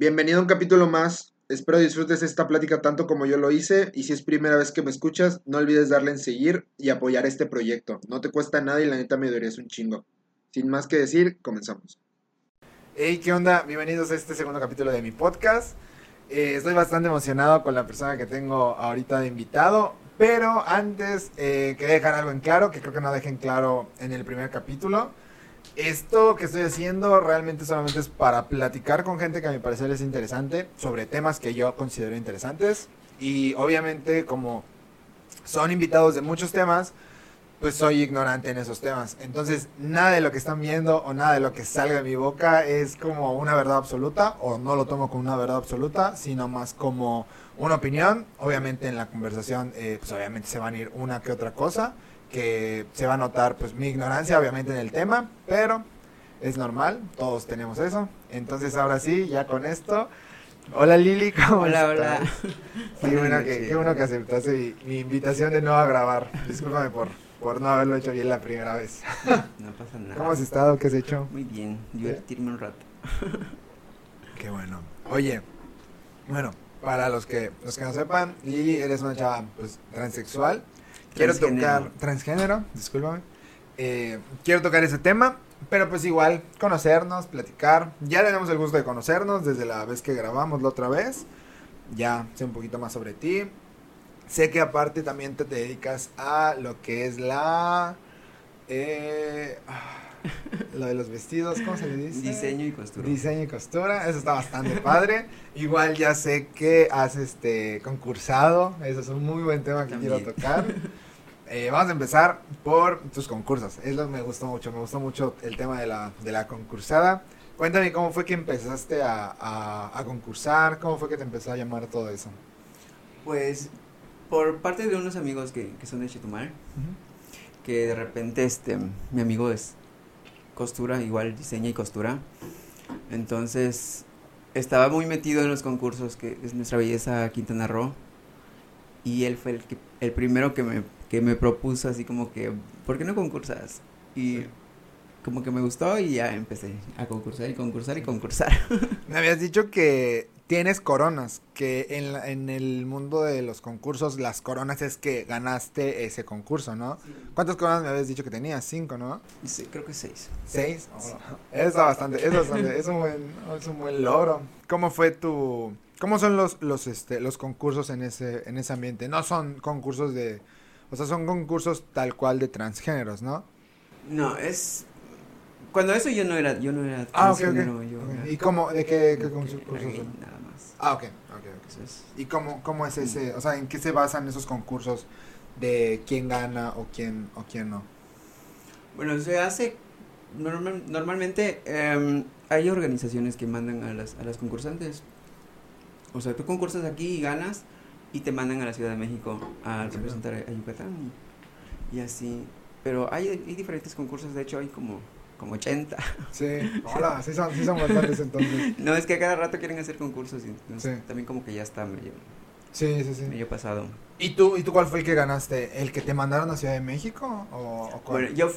Bienvenido a un capítulo más. Espero disfrutes esta plática tanto como yo lo hice y si es primera vez que me escuchas, no olvides darle en seguir y apoyar este proyecto. No te cuesta nada y la neta me es un chingo. Sin más que decir, comenzamos. Hey, ¿qué onda? Bienvenidos a este segundo capítulo de mi podcast. Eh, estoy bastante emocionado con la persona que tengo ahorita de invitado, pero antes eh, quería dejar algo en claro, que creo que no dejé en claro en el primer capítulo. Esto que estoy haciendo realmente solamente es para platicar con gente que a mi parecer es interesante sobre temas que yo considero interesantes. Y obviamente como son invitados de muchos temas, pues soy ignorante en esos temas. Entonces, nada de lo que están viendo o nada de lo que salga de mi boca es como una verdad absoluta o no lo tomo como una verdad absoluta, sino más como una opinión. Obviamente en la conversación, eh, pues obviamente se van a ir una que otra cosa que se va a notar pues mi ignorancia obviamente en el tema, pero es normal, todos tenemos eso. Entonces ahora sí, ya con esto. Hola Lili, ¿cómo Hola, estás? hola. Qué bueno que, qué bueno que aceptaste mi, mi invitación de no a grabar. Discúlpame por, por no haberlo hecho bien la primera vez. No pasa nada. ¿Cómo has estado? ¿Qué has hecho? Muy bien, divertirme un rato. Qué bueno. Oye, bueno, para los que los que no sepan, Lili eres una chava pues transexual. Quiero tocar transgénero, discúlpame. Eh, quiero tocar ese tema, pero pues igual conocernos, platicar. Ya tenemos el gusto de conocernos desde la vez que grabamos la otra vez. Ya sé un poquito más sobre ti. Sé que aparte también te dedicas a lo que es la eh, lo de los vestidos, ¿cómo se le dice? Diseño y costura. Diseño y costura, eso está bastante padre. Igual ya sé que has este concursado, eso es un muy buen tema que quiero tocar. Eh, vamos a empezar por tus concursos. Es lo que me gustó mucho, me gustó mucho el tema de la, de la concursada. Cuéntame cómo fue que empezaste a, a, a concursar, cómo fue que te empezó a llamar todo eso. Pues por parte de unos amigos que, que son de Chetumal, que de repente este mi amigo es costura, igual diseña y costura. Entonces estaba muy metido en los concursos que es Nuestra Belleza Quintana Roo. Y él fue el, que, el primero que me, que me propuso así como que, ¿por qué no concursas? Y Sí. como que me gustó y ya empecé a concursar y concursar y concursar. Me habías dicho que tienes coronas, que en, la- en el mundo de los concursos las coronas es que ganaste ese concurso, ¿no? ¿Cuántas coronas me habías dicho que tenías? Cinco, ¿no? Sí, creo que seis. ¿Seis? Eso está bastante, es bastante, es un buen, es un buen logro. ¿Cómo fue tu, cómo son los, los, este, los concursos en ese, en ese ambiente? No son concursos de, o sea, son concursos tal cual de transgéneros, ¿no? No, es cuando eso yo no era, yo no era Ah, transgénero, yo era- ¿Y cómo, de qué, qué concursos son? nada más. Ah, ok. Entonces, ¿Y cómo, cómo es ese, o sea, en qué se basan esos concursos de quién gana o quién, o quién no? bueno, se hace normal- normalmente em, hay organizaciones que mandan a las a las concursantes. O sea, tú concursas aquí y ganas y te mandan a la Ciudad de México a ¿En serio? representar a, Yucatán y, y así. Pero hay, hay diferentes concursos, de hecho hay como como 80. Sí, hola, sí son, sí son bastantes entonces. No, es que a cada rato quieren hacer concursos y entonces Sí. también como que ya está medio, Sí, sí, sí. medio pasado. ¿Y tú, ¿Y tú cuál fue el que ganaste? ¿El que te mandaron a Ciudad de México o, o cuál? Bueno, yo,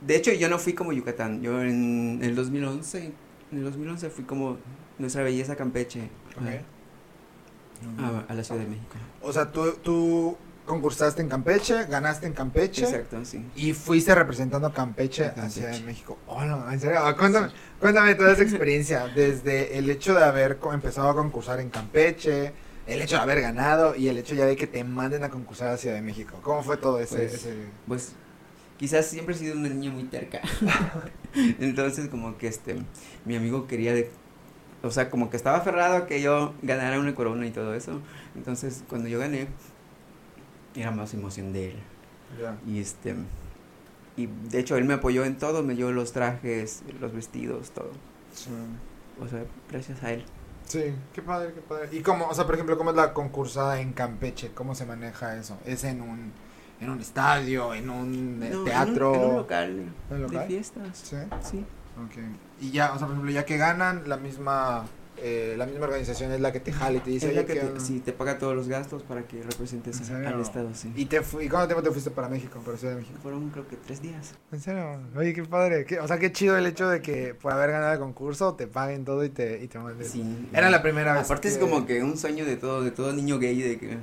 de hecho, yo no fui como Yucatán. Yo en el 2011, en el 2011 fui como nuestra belleza Campeche Ok. a, a la Ciudad de México. O sea, tú, tú concursaste en Campeche, ganaste en Campeche Exacto, sí. y fuiste representando a Campeche A Campeche. Ciudad de México. Hola, en serio, Ah, cuéntame, cuéntame toda esa experiencia, desde el hecho de haber empezado a concursar en Campeche, el hecho de haber ganado y el hecho ya de que te manden a concursar a Ciudad de México. ¿Cómo fue todo ese? Pues, ese... Pues quizás siempre he sido una niña muy terca. Entonces, como que este, mi amigo quería de, o sea, como que estaba aferrado a que yo ganara una corona y todo eso. Entonces, cuando yo gané, era más emoción de él. Ya. Y este y de hecho él me apoyó en todo, me dio los trajes, los vestidos, todo. Sí. O sea, gracias a él. Sí, qué padre, qué padre. ¿Y cómo, o sea, por ejemplo, cómo es la concursada en Campeche? ¿Cómo se maneja eso? ¿Es en un, en un estadio, en un eh, No, teatro? En un, en un local, ¿En local? de fiestas. Sí, Sí. ok. Y ya, o sea, por ejemplo, ya que ganan, la misma eh, la misma organización es la que te jala y te dice, Es la que ¿qué te, onda?" sí, te paga todos los gastos para que representes al Estado, sí. ¿Y, te ¿Y cuánto tiempo te fuiste para México, para Ciudad de México? Fueron creo que tres días. ¿En serio? Oye, qué padre. qué- o sea, qué chido el hecho de que por haber ganado el concurso te paguen todo y te, y te manden. Sí. Era la primera vez. Aparte es como que un sueño de todo, de todo niño gay, de que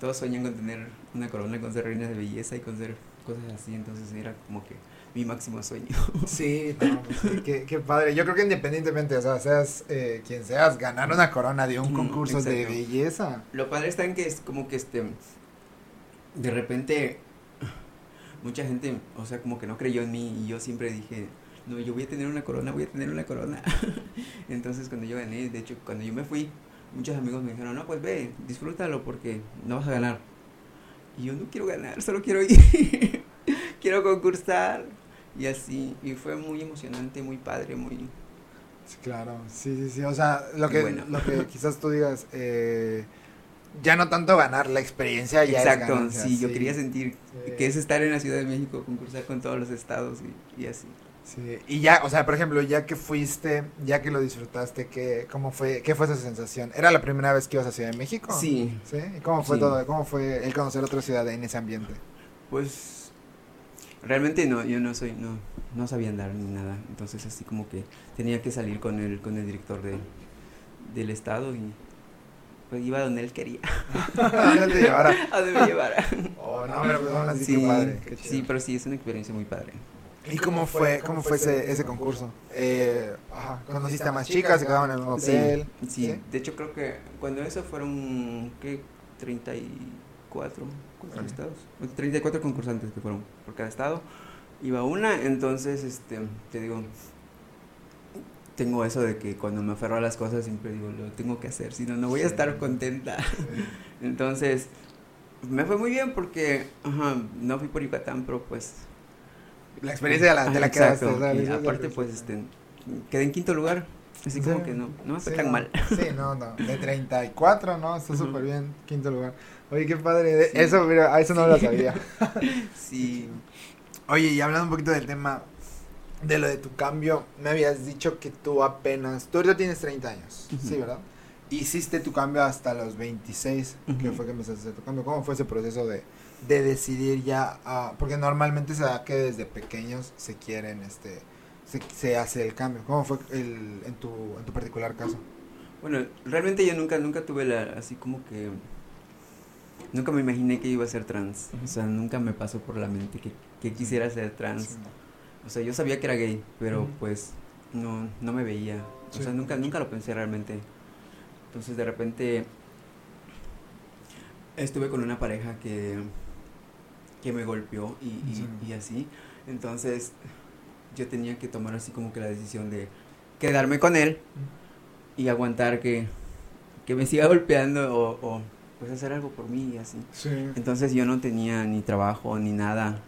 todos sueñan con tener una corona, con ser reina de belleza y con ser cosas así, entonces era como que mi máximo sueño. Sí, no, pues sí, qué, qué padre. Yo creo que independientemente, o sea, seas eh, quien seas, ganar una corona de un concurso de belleza. Lo padre está en que es como que este, de repente, mucha gente, o sea, como que no creyó en mí y yo siempre dije, no, yo voy a tener una corona, voy a tener una corona. Entonces cuando yo gané, de hecho, cuando yo me fui, muchos amigos me dijeron, no, pues ve, disfrútalo porque no vas a ganar. Y yo no quiero ganar, solo quiero ir, quiero concursar. Y así, y fue muy emocionante, muy padre, muy... Claro, sí, sí, sí. O sea, lo que, bueno. lo que quizás tú digas, eh, ya no tanto ganar, la experiencia ya es Exacto, sí, yo quería sentir Sí. que es estar en la Ciudad de México, concursar con todos los estados y, y así. Sí, y ya, o sea, por ejemplo, ya que fuiste, ya que lo disfrutaste, ¿qué, cómo fue, ¿qué fue esa sensación? ¿Era la primera vez que ibas a Ciudad de México? Sí, ¿Sí? ¿Y cómo fue Sí. todo? ¿Cómo fue el conocer otra ciudad en ese ambiente? pues realmente no, yo no soy, no, no sabía andar ni nada, entonces así como que tenía que salir con el, con el director de, del estado y pues iba donde él quería, ¿A dónde llevara? a donde me llevara. Oh, no, pero pues aún así, Sí, padre, qué sí, pero sí, es una experiencia muy padre. ¿Y cómo fue, cómo fue ese, ese concurso? Eh, ajá, ¿Conociste a más chicas? ¿Se quedaban en un hotel? Sí, ¿Sí? de hecho creo que cuando eso fueron, ¿qué? 34, ¿cuántos Ajá. estados? 34 concursantes que fueron por cada estado. Iba una, entonces, este, te digo, tengo eso de que cuando me aferro a las cosas siempre digo, lo tengo que hacer, si no, no voy a estar contenta. Entonces, me fue muy bien porque, ajá, no fui por Yucatán, pero pues... La experiencia de la, de la que y aparte, que- pues, este, quedé en quinto lugar, así ¿En como que no, no me fue Sí, tan no. mal. Sí, no, no. De 34, ¿no? Está Ujú. súper bien. Quinto lugar. Oye, qué padre. Sí. Eso, mira, a eso no lo sabía. Sí, Oye, y hablando un poquito del tema de lo de tu cambio, me habías dicho que tú apenas, tú ahorita tienes 30 años. ¿sí, verdad? Hiciste tu cambio hasta los 26, que Ujú. fue que empezaste a hacer tu cambio. ¿Cómo fue ese proceso de, de decidir ya? a- porque normalmente se da que desde pequeños se quieren, este, se, se hace el cambio. ¿Cómo fue el, en, tu, en tu particular caso? Bueno, realmente yo nunca, nunca tuve la, así como que, nunca me imaginé que iba a ser trans, o sea, nunca me pasó por la mente que, que quisiera ser trans, Sí. o sea, yo sabía que era gay, pero pues no, no me veía, o Sí. sea, nunca, nunca lo pensé realmente, entonces de repente estuve con una pareja que, que me golpeó y, y- y así, entonces yo tenía que tomar así como que la decisión de quedarme con él y aguantar que, que me siga golpeando o, o, pues hacer algo por mí y así. Sí. Entonces yo no tenía ni trabajo ni nada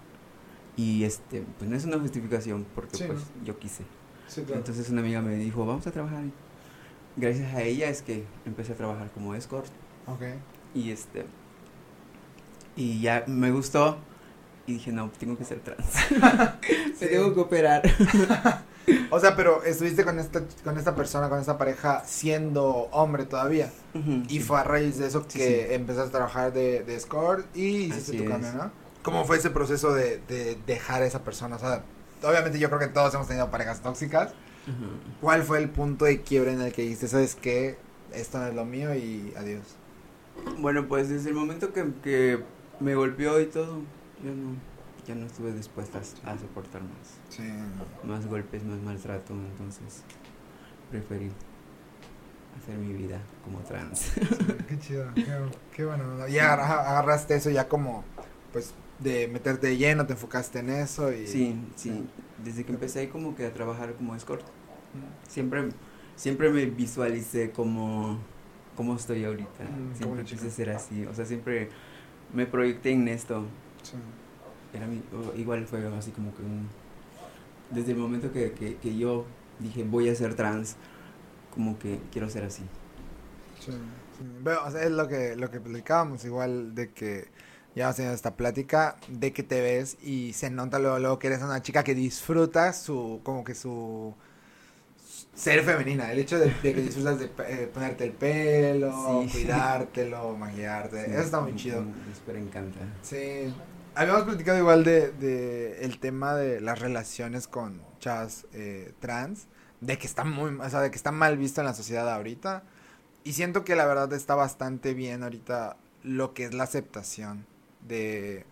y este, pues no es una justificación porque Sí, pues yo quise. Sí, claro. Entonces una amiga me dijo, vamos a trabajar. Gracias a ella es que empecé a trabajar como escort Ok. y este, y ya me gustó y dije, no, tengo que ser trans. Me tengo que operar. O sea, pero estuviste con esta, con esta persona, con esta pareja, siendo hombre todavía. Y Sí. fue a raíz de eso que sí. empezaste a trabajar de, de escort y hiciste Así tu cambio, ¿no? ¿Cómo fue ese proceso de, de dejar a esa persona? O sea, obviamente yo creo que todos hemos tenido parejas tóxicas. ¿Cuál fue el punto de quiebre en el que dijiste, sabes qué? Esto no es lo mío y adiós. Bueno, pues desde el momento que, que me golpeó y todo, yo no, ya no estuve dispuesta a soportar más, Sí. más golpes, más maltrato, entonces preferí hacer mi vida como trans. qué chido, qué, qué bueno. ¿no? Y agarra- agarraste eso ya como, pues, de meterte de lleno, te enfocaste en eso y... Sí, sí, desde que empecé ahí como que a trabajar como escort, siempre, siempre me visualicé como, como estoy ahorita, Mm, siempre quise ser así, o sea, siempre me proyecté en esto, Sí. era mi, o- igual fue así como que un, desde el momento que, que, que yo dije voy a ser trans, como que quiero ser así. Sí, sí. Pero, o sea, es lo que, lo que platicábamos, igual de que ya tenido esta plática, de que te ves y se nota luego, luego que eres una chica que disfruta su, como que su, ser femenina, el hecho de, de que disfrutas de eh, ponerte el pelo, Sí. cuidártelo, maquillarte, Sí, eso está muy chido. me súper encanta. Sí. Habíamos platicado igual de, de el tema de las relaciones con chavas eh, trans, de que está muy, o sea, de que está mal visto en la sociedad ahorita. Y siento que la verdad está bastante bien ahorita lo que es la aceptación de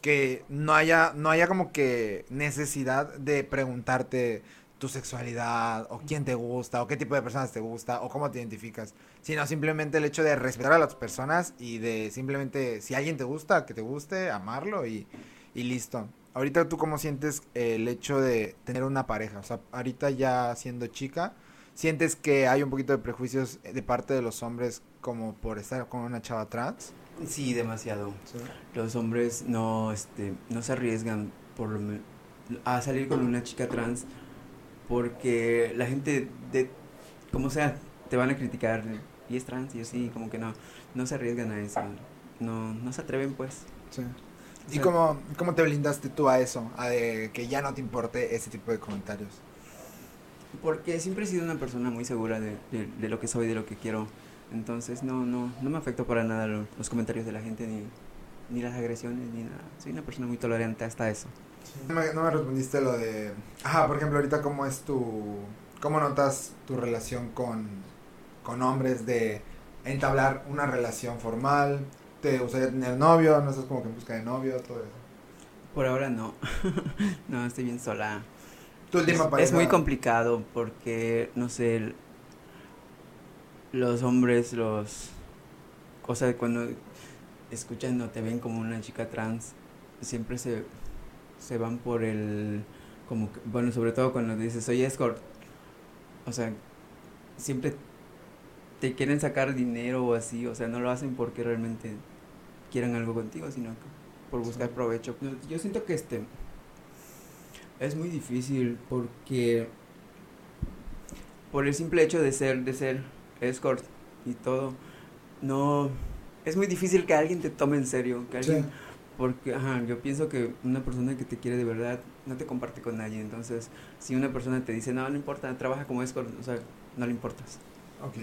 que no haya, no haya como que necesidad de preguntarte tu sexualidad o quién te gusta o qué tipo de personas te gusta o cómo te identificas, sino simplemente el hecho de respetar a las personas y de simplemente si alguien te gusta, que te guste, amarlo y, y listo. Ahorita tú cómo sientes el hecho de tener una pareja, o sea, ahorita ya siendo chica, sientes que hay un poquito de prejuicios de parte de los hombres como por estar con una chava trans. Sí, demasiado. Los hombres no, este, no se arriesgan por lo a salir con una chica trans porque la gente de como sea te van a criticar y es trans y así como que no no se arriesgan a eso no no se atreven pues Sí. O ¿Y cómo, cómo te blindaste tú a eso? A de que ya no te importe ese tipo de comentarios. porque siempre he sido una persona muy segura de, de, de lo que soy de lo que quiero entonces no no no me afectó para nada lo- los comentarios de la gente ni ni las agresiones ni nada soy una persona muy tolerante hasta eso No me, no me respondiste lo de... Ajá, por ejemplo, ahorita cómo es tu... ¿Cómo notas tu relación con, con hombres de entablar una relación formal? ¿Te gustaría tener novio? ¿No estás como que en busca de novio? Todo eso. por ahora no no estoy bien sola Tu última es, pareja. es muy complicado porque, no sé, los hombres, los... O sea, cuando escuchan o te ven como una chica trans, siempre se, se van por el... Como que- bueno, sobre todo cuando dices, soy escort. O sea, siempre te quieren sacar dinero o así, o sea, no lo hacen porque realmente quieran algo contigo, sino que por buscar provecho. Yo siento que este es muy difícil porque por el simple hecho de ser de ser escort y todo no es muy difícil que alguien te tome en serio, que alguien Sí. Porque ajá, yo pienso que una persona que te quiere de verdad no te comparte con nadie, entonces si una persona te dice, "No, no importa, trabaja como escort", o sea, no le importas. Ok.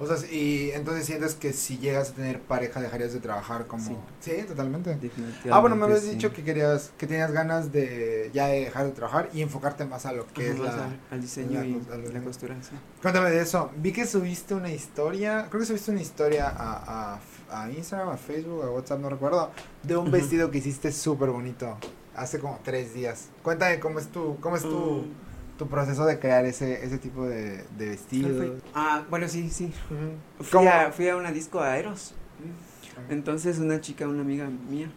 O sea, y entonces sientes que si llegas a tener pareja dejarías de trabajar como... Sí. Sí, totalmente. Definitivamente. Ah, bueno, me habías sí. dicho que querías, que tenías ganas de ya de dejar de trabajar y enfocarte más a lo que Ajá, es la... al, al diseño la y la costura, sí. Cuéntame de eso. Vi que subiste una historia, creo que subiste una historia a, a, a Instagram, a Facebook, a WhatsApp, no recuerdo, de un vestido que hiciste súper bonito hace como tres días. Cuéntame cómo es tu, cómo es tu, tu proceso de crear ese, ese tipo de, de ¿Cuál vestido. Ah, bueno, sí, sí. Fui a, fui a una disco a Eros. Entonces una chica, una amiga mía,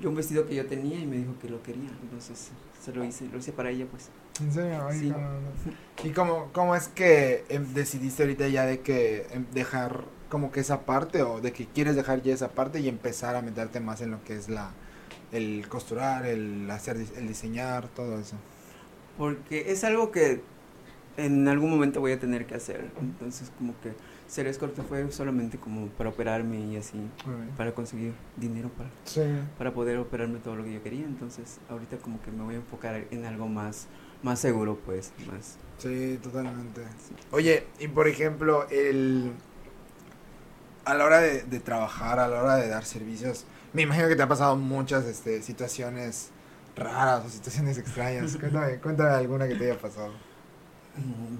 yo un vestido que yo tenía y me dijo que lo quería. Entonces se lo hice, lo hice para ella pues. ¿En serio? Ay, Sí. no, no, no. ¿Y cómo, cómo es que em, decidiste ahorita ya de que em, dejar como que esa parte o de que quieres dejar ya esa parte y empezar a meterte más en lo que es la el costurar, el hacer el diseñar, todo eso? Porque es algo que en algún momento voy a tener que hacer. Entonces como que ser escorte fue solamente como para operarme y así, para conseguir dinero para, Sí. para poder operarme todo lo que yo quería. Entonces ahorita como que me voy a enfocar en algo más, más seguro pues, más. Sí, totalmente. Sí. Oye, y por ejemplo, el a la hora de, de trabajar, a la hora de dar servicios, me imagino que te ha pasado muchas este, situaciones raras o situaciones extrañas. cuéntame, cuéntame alguna que te haya pasado.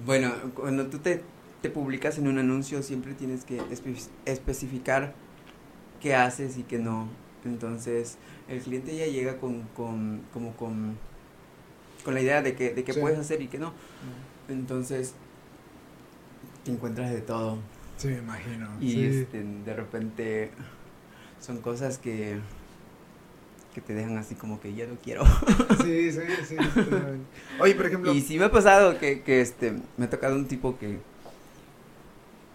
Bueno, cuando tú te, te publicas en un anuncio siempre tienes que espe- especificar qué haces y qué no. Entonces el cliente ya llega con, con como con, con la idea de que, de que Sí. puedes hacer y que no. Entonces te encuentras de todo Sí, me imagino. y este, de repente son cosas que que te dejan así como que ya no quiero. Sí, sí, sí. Oye, por ejemplo. Y sí me ha pasado que, que este, me ha tocado un tipo que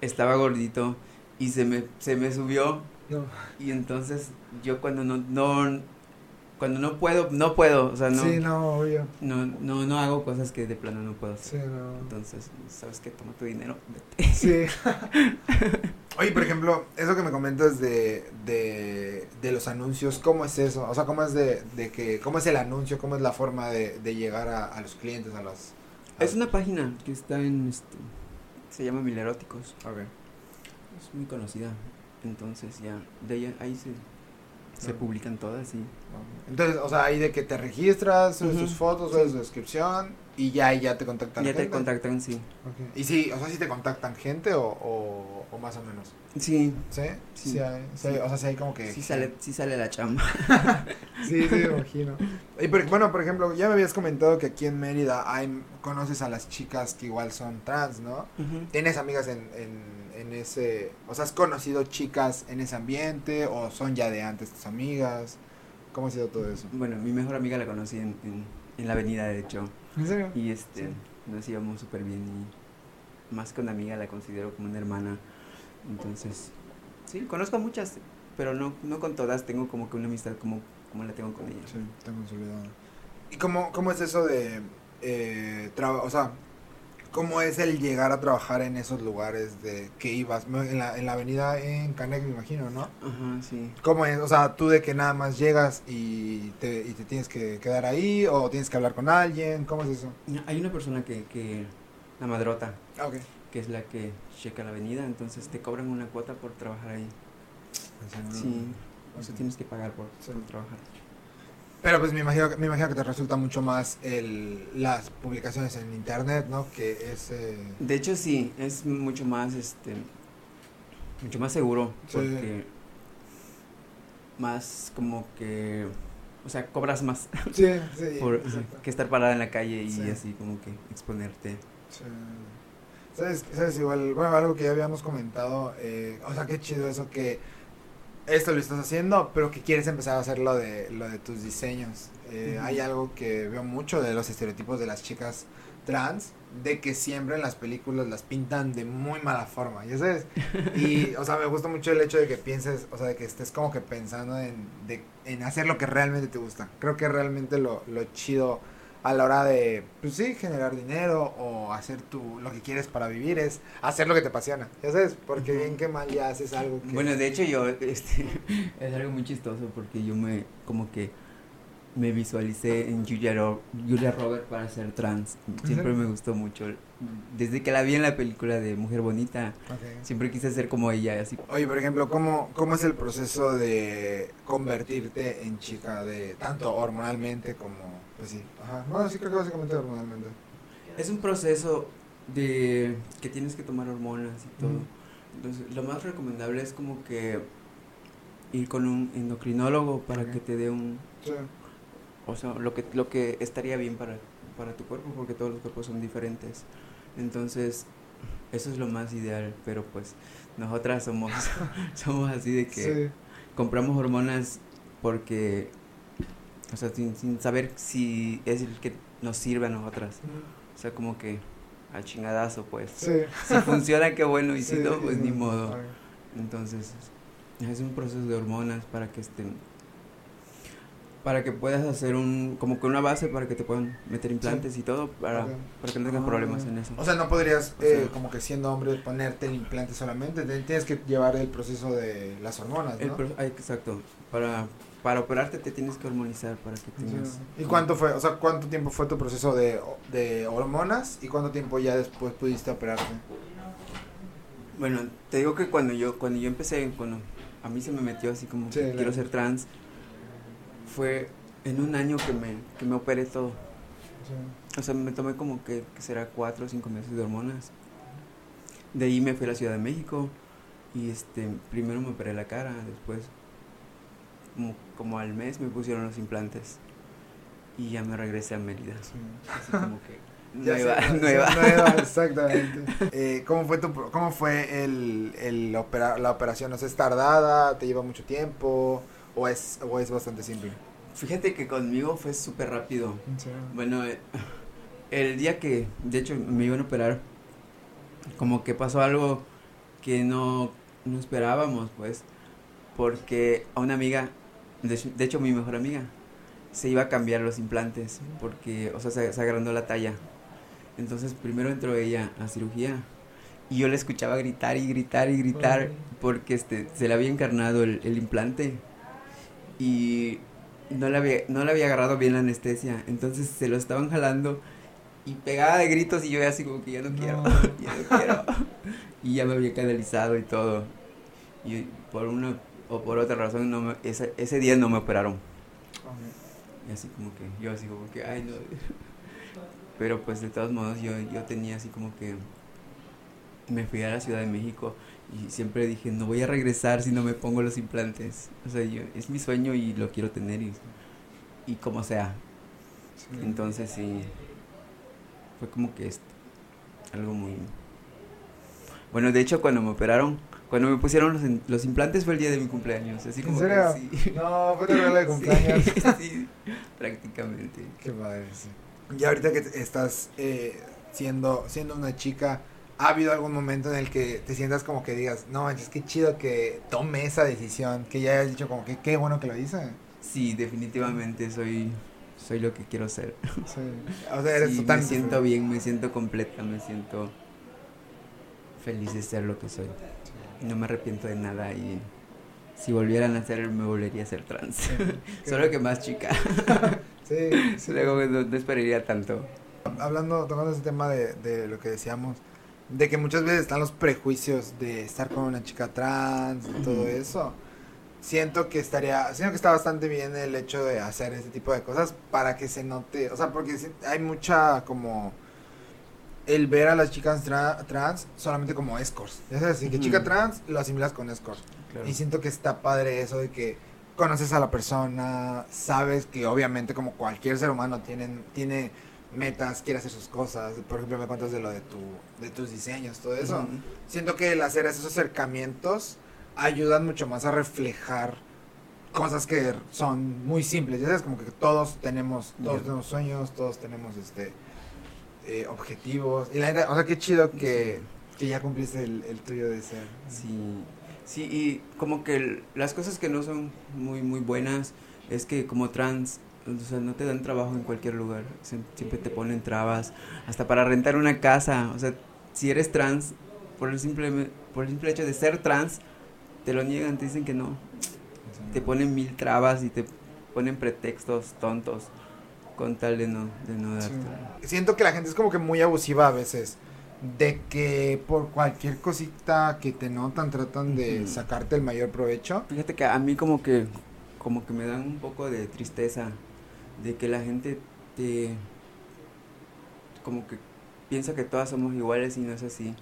estaba gordito y se me, se me subió No. y entonces yo cuando no, no, cuando no puedo, no puedo, o sea, no, Sí, no, obvio. no, no, no hago cosas que de plano no puedo hacer. Sí, no. Entonces, ¿sabes qué? Toma tu dinero, vete. Sí. Oye, por ejemplo, eso que me comentas de, de, de los anuncios, ¿cómo es eso? O sea, ¿cómo es de, de que, cómo es el anuncio, cómo es la forma de, de llegar a, a los clientes, a los, Es una página que está en este. Se llama Mileróticos. Ok. Es muy conocida. Entonces ya. De ella, ahí se, se publican todas y. Entonces, o sea, ahí de que te registras, subes Ujú. tus fotos, subes tu descripción y ya ya te contactan Ya te contactan, sí. Ok. Y sí, o sea, sí te contactan gente o, o, o más o menos. Sí. ¿Sí? Sí, Sí. hay, sí hay- o sea, sí hay como que... Sí sale, sí sale la chamba. Sí, sí, me imagino. Y por- bueno, por ejemplo, ya me habías comentado que aquí en Mérida hay, conoces a las chicas que igual son trans, ¿no? ¿Tienes amigas en, en, en ese... O sea, has conocido chicas en ese ambiente o son ya de antes tus amigas? ¿Cómo ha sido todo eso? Bueno, mi mejor amiga la conocí en, en, en la avenida, de hecho. ¿En serio? Y este, Sí. nos íbamos súper bien y más que una amiga la considero como una hermana. Entonces, sí, conozco a muchas, pero no, no con todas tengo como que una amistad como, como la tengo con ella. Sí, está consolidado. ¿Y cómo, cómo es eso de... Eh, o sea, ¿cómo es el llegar a trabajar en esos lugares de que ibas? En la, en la avenida en Canec, me imagino, ¿no? Ajá, sí. ¿Cómo es? O sea, tú de que nada más llegas y te, y te tienes que quedar ahí o tienes que hablar con alguien, ¿cómo es eso? Hay una persona que, que la madrota, Ah, ok. que es la que checa la avenida, entonces te cobran una cuota por trabajar ahí. Sí, o sea, tienes que pagar por, Sí. por trabajar. Pero pues me imagino, que- me imagino que te resulta mucho más el, las publicaciones en internet, ¿no? Que es... eh, De hecho, sí, es mucho más, este, mucho más seguro, Sí. porque más como que, o sea, cobras más Sí, sí. por, que estar parada en la calle y Sí. así como que exponerte. Sí. ¿Sabes, ¿Sabes? Igual, bueno, algo que ya habíamos comentado, eh, o sea, qué chido eso que esto lo estás haciendo, pero que quieres empezar a hacer lo de, lo de tus diseños. Eh. Hay algo que veo mucho de los estereotipos de las chicas trans, de que siempre en las películas las pintan de muy mala forma, ¿ya sabes? Y, o sea, me gusta mucho el hecho de que pienses, o sea, de que estés como que pensando en, de, en hacer lo que realmente te gusta. Creo que realmente lo, lo chido a la hora de, pues sí, generar dinero o hacer tu, lo que quieres para vivir es hacer lo que te apasiona, ¿ya sabes? Porque bien que mal ya haces algo que... Bueno, de hecho yo, este, es algo muy chistoso porque yo me, como que me visualicé en Julia, Ro- Julia Robert para ser trans. Siempre me gustó mucho. Desde que la vi en la película de Mujer Bonita, siempre quise ser como ella, así. Oye, por ejemplo, ¿cómo, ¿cómo es el proceso de convertirte en chica de tanto hormonalmente como, pues sí, ajá, bueno, sí creo que básicamente hormonalmente. Es un proceso de que tienes que tomar hormonas y todo. Entonces, lo más recomendable es como que ir con un endocrinólogo para que te dé un, Sí. o sea, lo que lo que estaría bien para para tu cuerpo porque todos los cuerpos son diferentes. Entonces, eso es lo más ideal, pero pues nosotras somos somos así de que Sí. compramos hormonas porque o sea, sin, sin saber si es el que nos sirve a nosotras. O sea, como que al chingadazo, pues. Sí. Si funciona, qué bueno, y si Sí, no, pues sí. ni modo. Entonces, es un proceso de hormonas para que estén. Para que puedas hacer un. Como que una base para que te puedan meter implantes y todo. Para, para que no tengas Ah. problemas en eso. O sea, no podrías, O sea- eh, como que siendo hombre, ponerte el implante solamente. te- Tienes que llevar el proceso de las hormonas, El ¿no? pro- ah, exacto. Para, para operarte te tienes que hormonizar para que tengas. Sí. ¿Y cuánto fue, o sea, cuánto tiempo fue tu proceso de, de hormonas y cuánto tiempo ya después pudiste operarte? Bueno, te digo que cuando yo, cuando yo empecé, cuando a mí se me metió así como Sí, que quiero ser trans, fue en un año que me, que me operé todo. O sea, me tomé como que, que será cuatro o cinco meses de hormonas. De ahí me fui a la Ciudad de México y este, primero me operé la cara, después como, como al mes me pusieron los implantes y ya me regresé a Mérida. Así como que nueva, sé, nueva. nueva, exactamente. Eh, ¿Cómo fue, tu, cómo fue el, el opera- la operación? ¿O sea, ¿Es tardada? ¿Te lleva mucho tiempo? ¿O es, o es bastante simple? Fíjate que conmigo fue súper rápido. Bueno, eh, el día que, de hecho, me iban a operar, como que pasó algo que no, no esperábamos, pues, porque a una amiga, de, hecho- de hecho mi mejor amiga, se iba a cambiar los implantes, porque, o sea, se, se agrandó la talla. Entonces, primero entró ella a cirugía y yo le escuchaba gritar y gritar y gritar, porque este, se le había encarnado el, el implante y no le había, no le había agarrado bien la anestesia, entonces se lo estaban jalando y pegaba de gritos y yo así como que ya no, quiero, ya no quiero. y ya me había canalizado y todo. Y por una o por otra razón no me, ese, ese día no me operaron. Y así como que, yo así como que, ay no. Pero pues de todos modos yo, yo tenía así como que me fui a la Ciudad de México y siempre dije, no voy a regresar si no me pongo los implantes. O sea, yo, es mi sueño y lo quiero tener y, y como sea. Entonces sí, fue como que esto, algo muy... Bueno, de hecho cuando me operaron, cuando me pusieron los, los implantes fue el día de mi cumpleaños. Así como ¿En serio? sí. No, fue tu regalo de cumpleaños. sí, prácticamente. Qué padre, sí. Y ahorita que estás eh, siendo, siendo una chica, ¿ha habido algún momento en el que te sientas como que digas, no manches, qué chido que tome esa decisión, que ya hayas dicho como que qué bueno que lo hice? Sí, definitivamente soy, soy lo que quiero ser. Sí. O sea, eres Sí, me siento bien, me siento completa, me siento feliz de ser lo que soy. No me arrepiento de nada y si volvieran a ser me volvería a ser trans. Solo que más chica. Sí, sí. Luego no, no esperaría tanto. Hablando, tocando ese tema de, de lo que decíamos, de que muchas veces están los prejuicios de estar con una chica trans y todo eso. Siento que estaría, siento que está bastante bien el hecho de hacer ese tipo de cosas para que se note, o sea, porque hay mucha como el ver a las chicas tra- trans solamente como escorts. Ya sabes, si que chica trans lo asimilas con escorts. Y siento que está padre eso de que conoces a la persona, sabes que obviamente como cualquier ser humano tienen, tiene metas, quiere hacer sus cosas. Por ejemplo, me cuentas de lo de tu, de tus diseños, todo eso. Siento que el hacer esos acercamientos ayudan mucho más a reflejar cosas que son muy simples. Ya sabes, como que todos tenemos, todos Ya. tenemos sueños, todos tenemos este eh, objetivos. Y la neta, o sea, qué chido que, que ya cumpliste el, el tuyo de ser. Sí, sí, y como que el- las cosas que no son muy, muy buenas es que como trans, o sea, no te dan trabajo en cualquier lugar, Siem- siempre te ponen trabas, hasta para rentar una casa, o sea, si eres trans, por el simple, por el simple hecho de ser trans, te lo niegan, te dicen que no, te ponen mil trabas y te ponen pretextos tontos con tal de no, de no Sí. darte. Siento que la gente es como que muy abusiva a veces. De que por cualquier cosita que te notan tratan de sacarte el mayor provecho. Fíjate que a mí como que como que me dan un poco de tristeza de que la gente te como que piensa que todas somos iguales y no es así.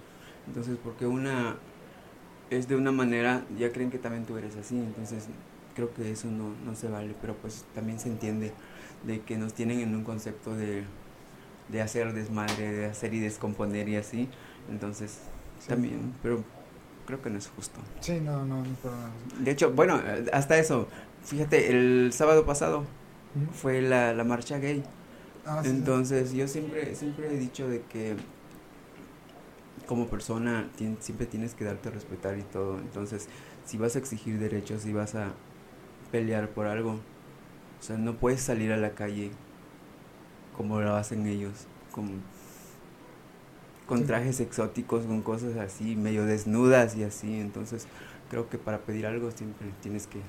Entonces, porque una es de una manera, ya creen que también tú eres así, entonces creo que eso no, no se vale, pero pues también se entiende de que nos tienen en un concepto de, de hacer desmadre, de hacer y descomponer y así, entonces Sí. también, pero creo que no es justo. Sí, no, no, no. De hecho, bueno, hasta eso, fíjate, el sábado pasado fue la, la marcha gay. Ah, sí. Entonces, yo siempre, siempre he dicho de que como persona tien- siempre tienes que darte a respetar y todo. Entonces, si vas a exigir derechos, si vas a pelear por algo, o sea, no puedes salir a la calle como lo hacen ellos, con, con Sí. trajes exóticos, con cosas así, medio desnudas y así. Entonces, creo que para pedir algo siempre tienes que,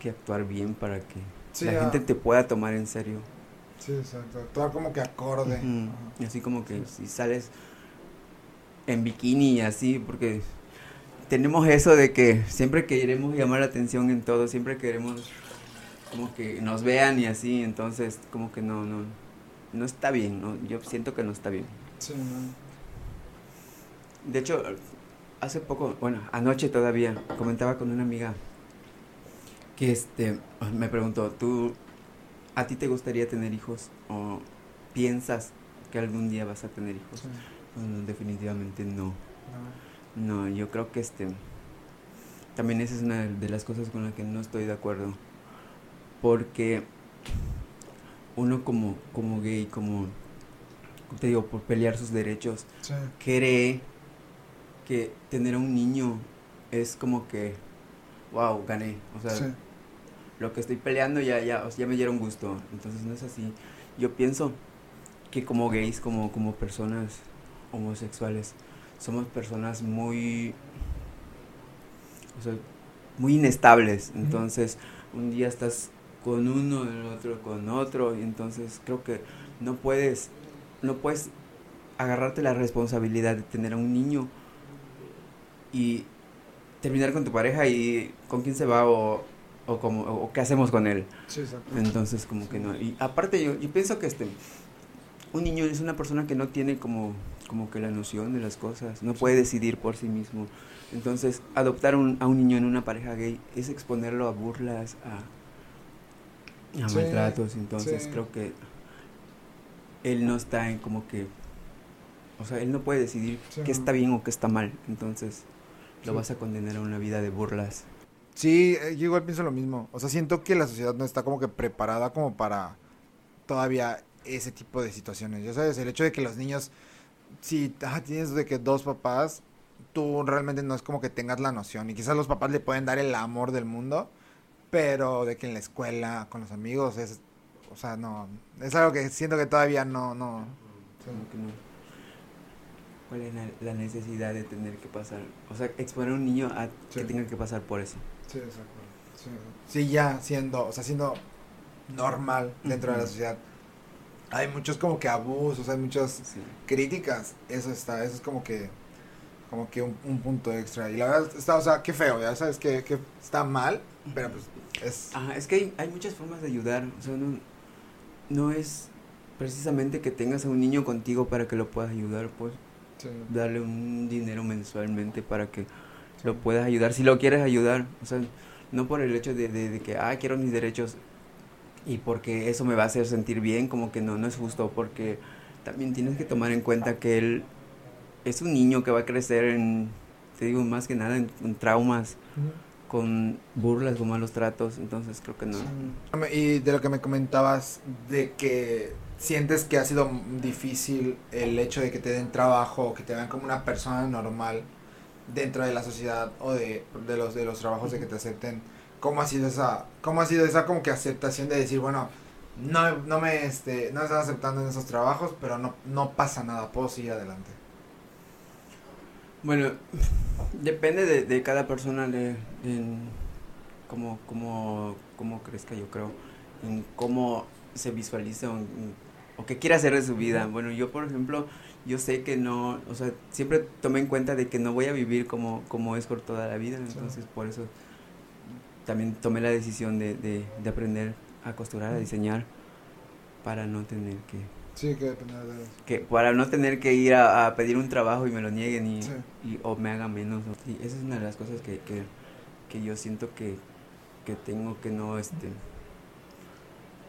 que actuar bien para que Sí, la ah, gente te pueda tomar en serio. Sí, exacto. Actuar como que acorde. Y así como que Sí. si sales en bikini y así, porque tenemos eso de que siempre queremos llamar la atención en todo, siempre queremos como que nos vean y así, entonces como que no, no, no está bien, ¿no? yo siento que no está bien. Sí, no. De hecho, hace poco, bueno, anoche todavía, comentaba con una amiga que este me preguntó, ¿tú a ti te gustaría tener hijos o piensas que algún día vas a tener hijos? Sí, Bueno, definitivamente no. no. No, yo creo que este también esa es una de las cosas con las que no estoy de acuerdo. Porque uno como, como gay, como te digo, por pelear sus derechos, Sí. cree que tener a un niño es como que, wow, gané. O sea, Sí. lo que estoy peleando ya, ya, o sea, ya me dieron gusto. Entonces no es así. Yo pienso que como gays, como, como personas homosexuales, somos personas muy, o sea, muy inestables. Entonces, un día estás con uno, el otro con otro, y entonces creo que no puedes no puedes agarrarte la responsabilidad de tener a un niño y terminar con tu pareja y con quién se va o, o, como, o qué hacemos con él. Sí. Entonces, como que no. Y aparte, yo, yo pienso que este un niño es una persona que no tiene como, como que la noción de las cosas, no puede decidir por sí mismo. Entonces, adoptar un, a un niño en una pareja gay es exponerlo a burlas, a, a Sí, maltratos. Entonces, sí. creo que él no está en como que. O sea, él no puede decidir Sí. qué está bien o qué está mal. Entonces, lo vas a condenar a una vida de burlas. Sí, eh, yo igual pienso lo mismo. O sea, siento que la sociedad no está como que preparada como para todavía ese tipo de situaciones. Ya sabes, el hecho de que los niños, si ah, tienes de que dos papás, tú realmente no es como que tengas la noción. Y quizás los papás le pueden dar el amor del mundo, pero de que en la escuela, con los amigos, es, o sea, no, es algo que siento que todavía no, no. Como que no. ¿Cuál es la, la necesidad de tener que pasar? O sea, exponer a un niño a Sí. que tenga que pasar por eso. Sí, exacto. Sí, Sí, ya siendo, o sea, siendo normal dentro de la sociedad. Hay muchos como que abusos, hay muchas Sí. críticas. Eso está, eso es como que, como que un, un punto extra. Y la verdad está, o sea, qué feo, ya sabes que, que está mal, pero pues es... Ajá, es que hay, hay muchas formas de ayudar. O sea, no, no es precisamente que tengas a un niño contigo para que lo puedas ayudar, pues sí, darle un dinero mensualmente para que lo puedas ayudar, si lo quieres ayudar. O sea, no por el hecho de, de, de que, ah, quiero mis derechos y porque eso me va a hacer sentir bien, como que no, no es justo, porque también tienes que tomar en cuenta que él es un niño que va a crecer en, te digo, más que nada en, en traumas, con burlas, con malos tratos, entonces creo que no. Y de lo que me comentabas, de que sientes que ha sido difícil el hecho de que te den trabajo, que te vean como una persona normal dentro de la sociedad o de, de los de los trabajos de que te acepten. ¿Cómo ha sido esa, cómo ha sido esa como que aceptación de decir, bueno, no, no me este, no me están aceptando en esos trabajos, pero no, no pasa nada, puedo seguir adelante? Bueno, depende de, de cada persona, de, de cómo, cómo, cómo crezca, yo creo, en cómo se visualiza o, en- o qué quiere hacer de su vida. Bueno, yo, por ejemplo, yo sé que no, o sea, siempre tomé en cuenta de que no voy a vivir como, como es por toda la vida, Sí. entonces por eso también tomé la decisión de, de, de aprender a costurar, a diseñar, para no tener que, Sí, que depende de que para no tener que ir a, a pedir un trabajo y me lo nieguen y, Sí. y- o me haga menos. ¿no? Y esa es una de las cosas que, que, que yo siento que, que tengo que no este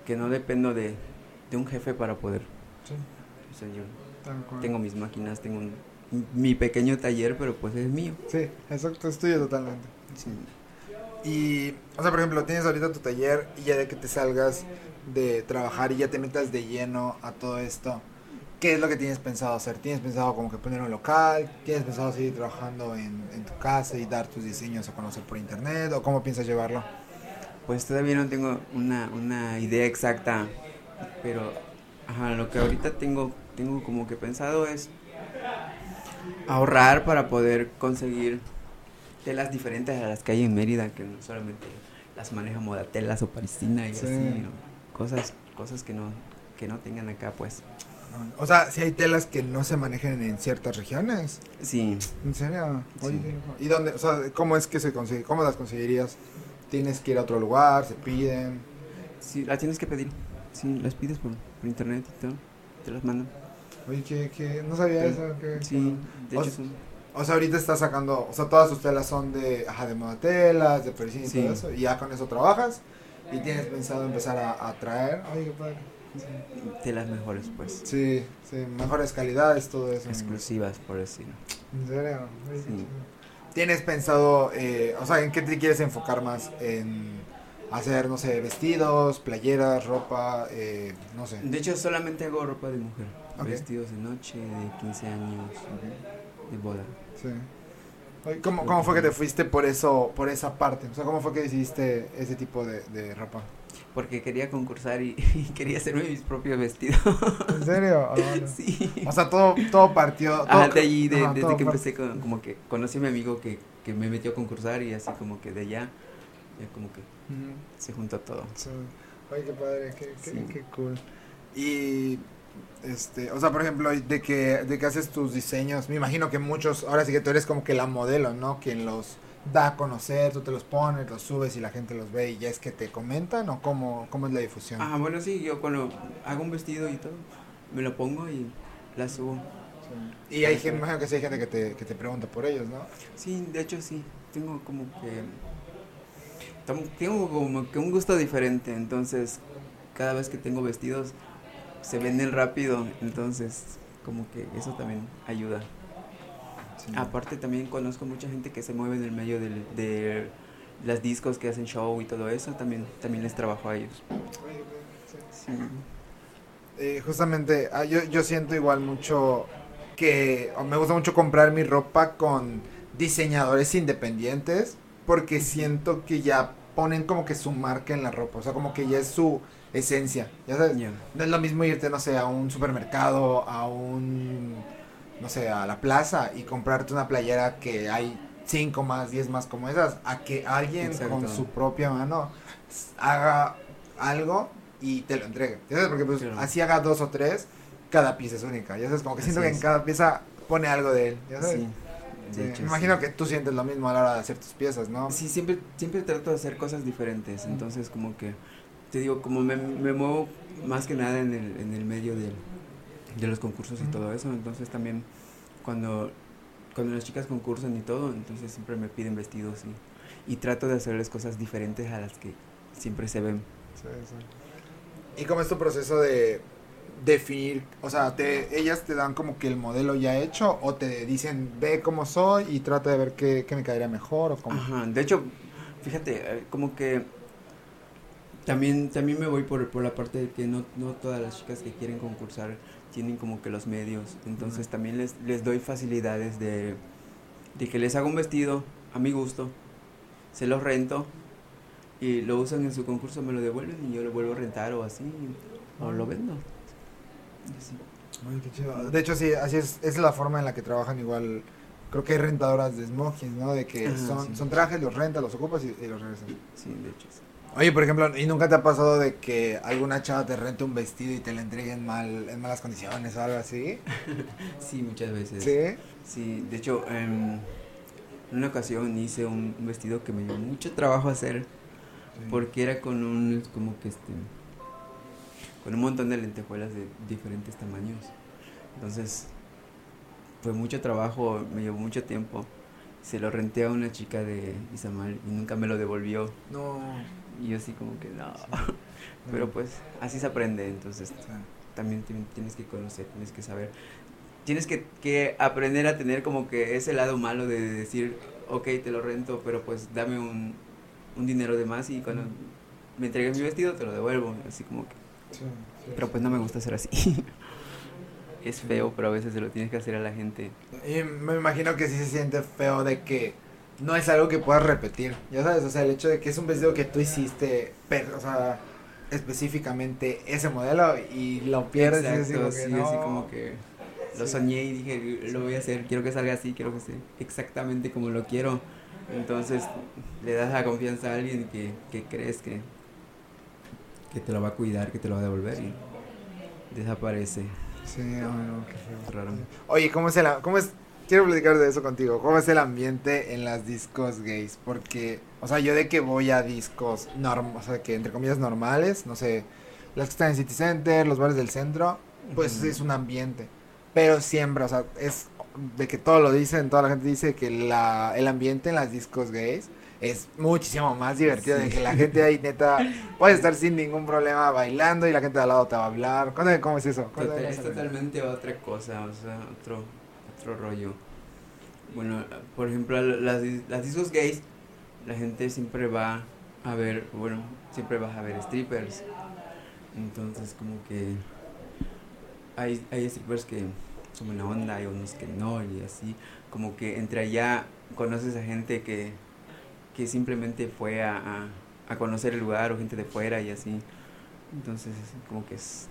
que no dependo de, de un jefe para poder. Sí, O sea, yo tengo mis máquinas, tengo un- mi pequeño taller, pero pues es mío. Sí, exacto, es tuyo totalmente. Sí. Y, o sea, por ejemplo, tienes ahorita tu taller y ya de que te salgas de trabajar y ya te metas de lleno a todo esto, ¿qué es lo que tienes pensado hacer? ¿Tienes pensado como que poner un local? ¿Tienes pensado seguir trabajando en, en tu casa y dar tus diseños a conocer por internet? ¿O cómo piensas llevarlo? Pues todavía no tengo una, una idea exacta, pero ajá, lo que ahorita tengo, tengo como que pensado es ahorrar para poder conseguir telas diferentes a las que hay en Mérida, que no solamente las maneja Modatelas o Parisina y Sí. así, ¿no? cosas, cosas que no, que no tengan acá, pues. O sea, si hay telas que no se manejan en ciertas regiones. Sí, ¿En serio? Oye, Sí. ¿Y dónde? O sea, ¿cómo es que se consigue? ¿Cómo las conseguirías? ¿Tienes que ir a otro lugar? ¿Se piden? sí, las tienes que pedir. Sí, las pides por, por internet y todo, te las mandan. Oye, que, que no sabía Sí. eso. que- Sí, de O hecho s- son... O sea, ahorita estás sacando, o sea, todas tus telas son de, ajá, de modatelas, de pericina y Sí. todo eso, y ya con eso trabajas, y tienes pensado empezar a, a traer, oye, qué padre. Telas mejores, pues. Sí, sí, mejores calidades, todo eso. Exclusivas, por decirlo. ¿En serio? Sí. ¿Tienes pensado, eh, o sea, en qué te quieres enfocar más? ¿En hacer, no sé, vestidos, playeras, ropa, eh, no sé? De hecho, solamente hago ropa de mujer. Ok. Vestidos de noche, de 15 años, de boda. Sí. ¿Cómo, ¿Cómo fue que te fuiste por eso, por esa parte? O sea, ¿cómo fue que decidiste ese tipo de, de ropa? Porque quería concursar y, y quería hacerme mis propios vestidos. ¿En serio? sí. O sea, todo, todo partió. Todo, Ajá, de allí, de- desde que empecé, con- como que conocí a mi amigo que, que me metió a concursar y así como que de allá, ya como que se juntó todo. sí. Oye, qué padre, qué, qué, Sí. qué cool. Y Este, o sea, por ejemplo, de que, de que haces tus diseños, me imagino que muchos, ahora sí que tú eres como que la modelo, ¿no? Quien los da a conocer, tú te los pones, los subes y la gente los ve y ya es que te comentan o cómo, cómo es la difusión. Ah, bueno, sí, yo cuando hago un vestido y todo, me lo pongo y la subo. Y hay gente, imagino que sí hay gente que te, que te pregunta por ellos, ¿no? Sí, de hecho sí, tengo como que... Tengo como que un gusto diferente, entonces cada vez que tengo vestidos se venden rápido, entonces como que eso también ayuda. Sí. Aparte también conozco mucha gente que se mueve en el medio del- de las discos que hacen show y todo eso, también, también les trabajo a ellos. Sí. Eh, justamente, ah, yo, yo siento igual mucho que me gusta mucho comprar mi ropa con diseñadores independientes porque siento que ya ponen como que su marca en la ropa, o sea, como que ya es su esencia, ya sabes. Ya. No es lo mismo irte, no sé, a un supermercado, a un, no sé, a la plaza y comprarte una playera que hay cinco más, diez más como esas, a que alguien con su propia mano haga algo y te lo entregue. ¿Ya sabes? Porque pues Claro. así haga dos o tres, cada pieza es única. Ya sabes, como que siento que en cada pieza pone algo de él. ¿Ya sabes? Sí, Sí, de hecho, Me sí. imagino que tú sientes lo mismo a la hora de hacer tus piezas, ¿no? Sí, siempre, siempre trato de hacer cosas diferentes, entonces como que, te digo, como me, me muevo más que nada en el, en el medio del- de los concursos y todo eso, entonces también cuando, cuando las chicas concursan y todo, entonces siempre me piden vestidos y, y trato de hacerles cosas diferentes a las que siempre se ven. Sí, sí. ¿Y cómo es tu proceso de definir? O sea, te, ellas te dan como que el modelo ya hecho o te dicen, ve cómo soy y trata de ver qué, qué me caería mejor o cómo. Ajá, de hecho, fíjate, eh, como que también, también me voy por, por la parte de que no, no todas las chicas que quieren concursar tienen como que los medios, entonces también les, les doy facilidades de, de que les haga un vestido a mi gusto, se los rento y lo usan en su concurso, me lo devuelven y yo lo vuelvo a rentar o así, o lo vendo. Así. Ay, qué chido. De hecho, sí, así es, es la forma en la que trabajan igual. Creo que hay rentadoras de smokings, ¿no? De que Ajá, son, sí. son trajes, los rentas, los ocupas y, y los regresas. Sí, de hecho, sí. Oye, por ejemplo, ¿y nunca te ha pasado de que alguna chava te rente un vestido y te lo entreguen mal, en malas condiciones o algo así? Sí, muchas veces. Sí. Sí, de hecho, em, en una ocasión hice un un vestido que me dio mucho trabajo hacer porque era con un, como que este, con un montón de lentejuelas de diferentes tamaños. Entonces, fue mucho trabajo, me llevó mucho tiempo. Se lo renté a una chica de Izamal y nunca me lo devolvió. No. Y yo así como que no. Pero pues así se aprende, entonces también ti- tienes que conocer, tienes que saber. Tienes que, que aprender a tener como que ese lado malo de decir, ok, te lo rento, pero pues dame un, un dinero de más y cuando Ujú. me entregues mi vestido te lo devuelvo. Así como que, Sí, sí, pero pues no me gusta hacer así. es feo, pero a veces se lo tienes que hacer a la gente. Y me imagino que sí se siente feo de que no es algo que puedas repetir. Ya sabes, o sea, el hecho de que es un vestido que tú hiciste, per- o sea, específicamente ese modelo y lo pierdes. así Exacto, sí, no. así como que lo Sí. soñé y dije, lo voy a hacer, quiero que salga así, quiero que sea exactamente como lo quiero. Entonces le das la confianza a alguien que, que crees que, que te lo va a cuidar, que te lo va a devolver y desaparece. Sí, no, no, qué feo. Raro. Oye, ¿cómo es el, a- cómo es, quiero platicar de eso contigo, ¿cómo es el ambiente en las discos gays? Porque, o sea, yo de que voy a discos, norm, o sea, que entre comillas normales, no sé, las que están en City Center, los bares del centro, pues es un ambiente. Pero siempre, o sea, es de que todo lo dicen, toda la gente dice que la, el ambiente en las discos gays es muchísimo más divertido, de que la gente ahí neta puede estar sin ningún problema bailando y la gente de al lado te va a hablar. Cómo es eso. Total- es totalmente otra cosa, o sea, otro, otro rollo. Bueno, por ejemplo, las, las discos gays, la gente siempre va a ver, bueno, siempre vas a ver strippers. Entonces, como que hay, hay strippers que son buena onda, hay unos que no, y así, como que entre allá conoces a gente que, que simplemente fue a, a, a conocer el lugar o gente de fuera y así. Entonces, como que es,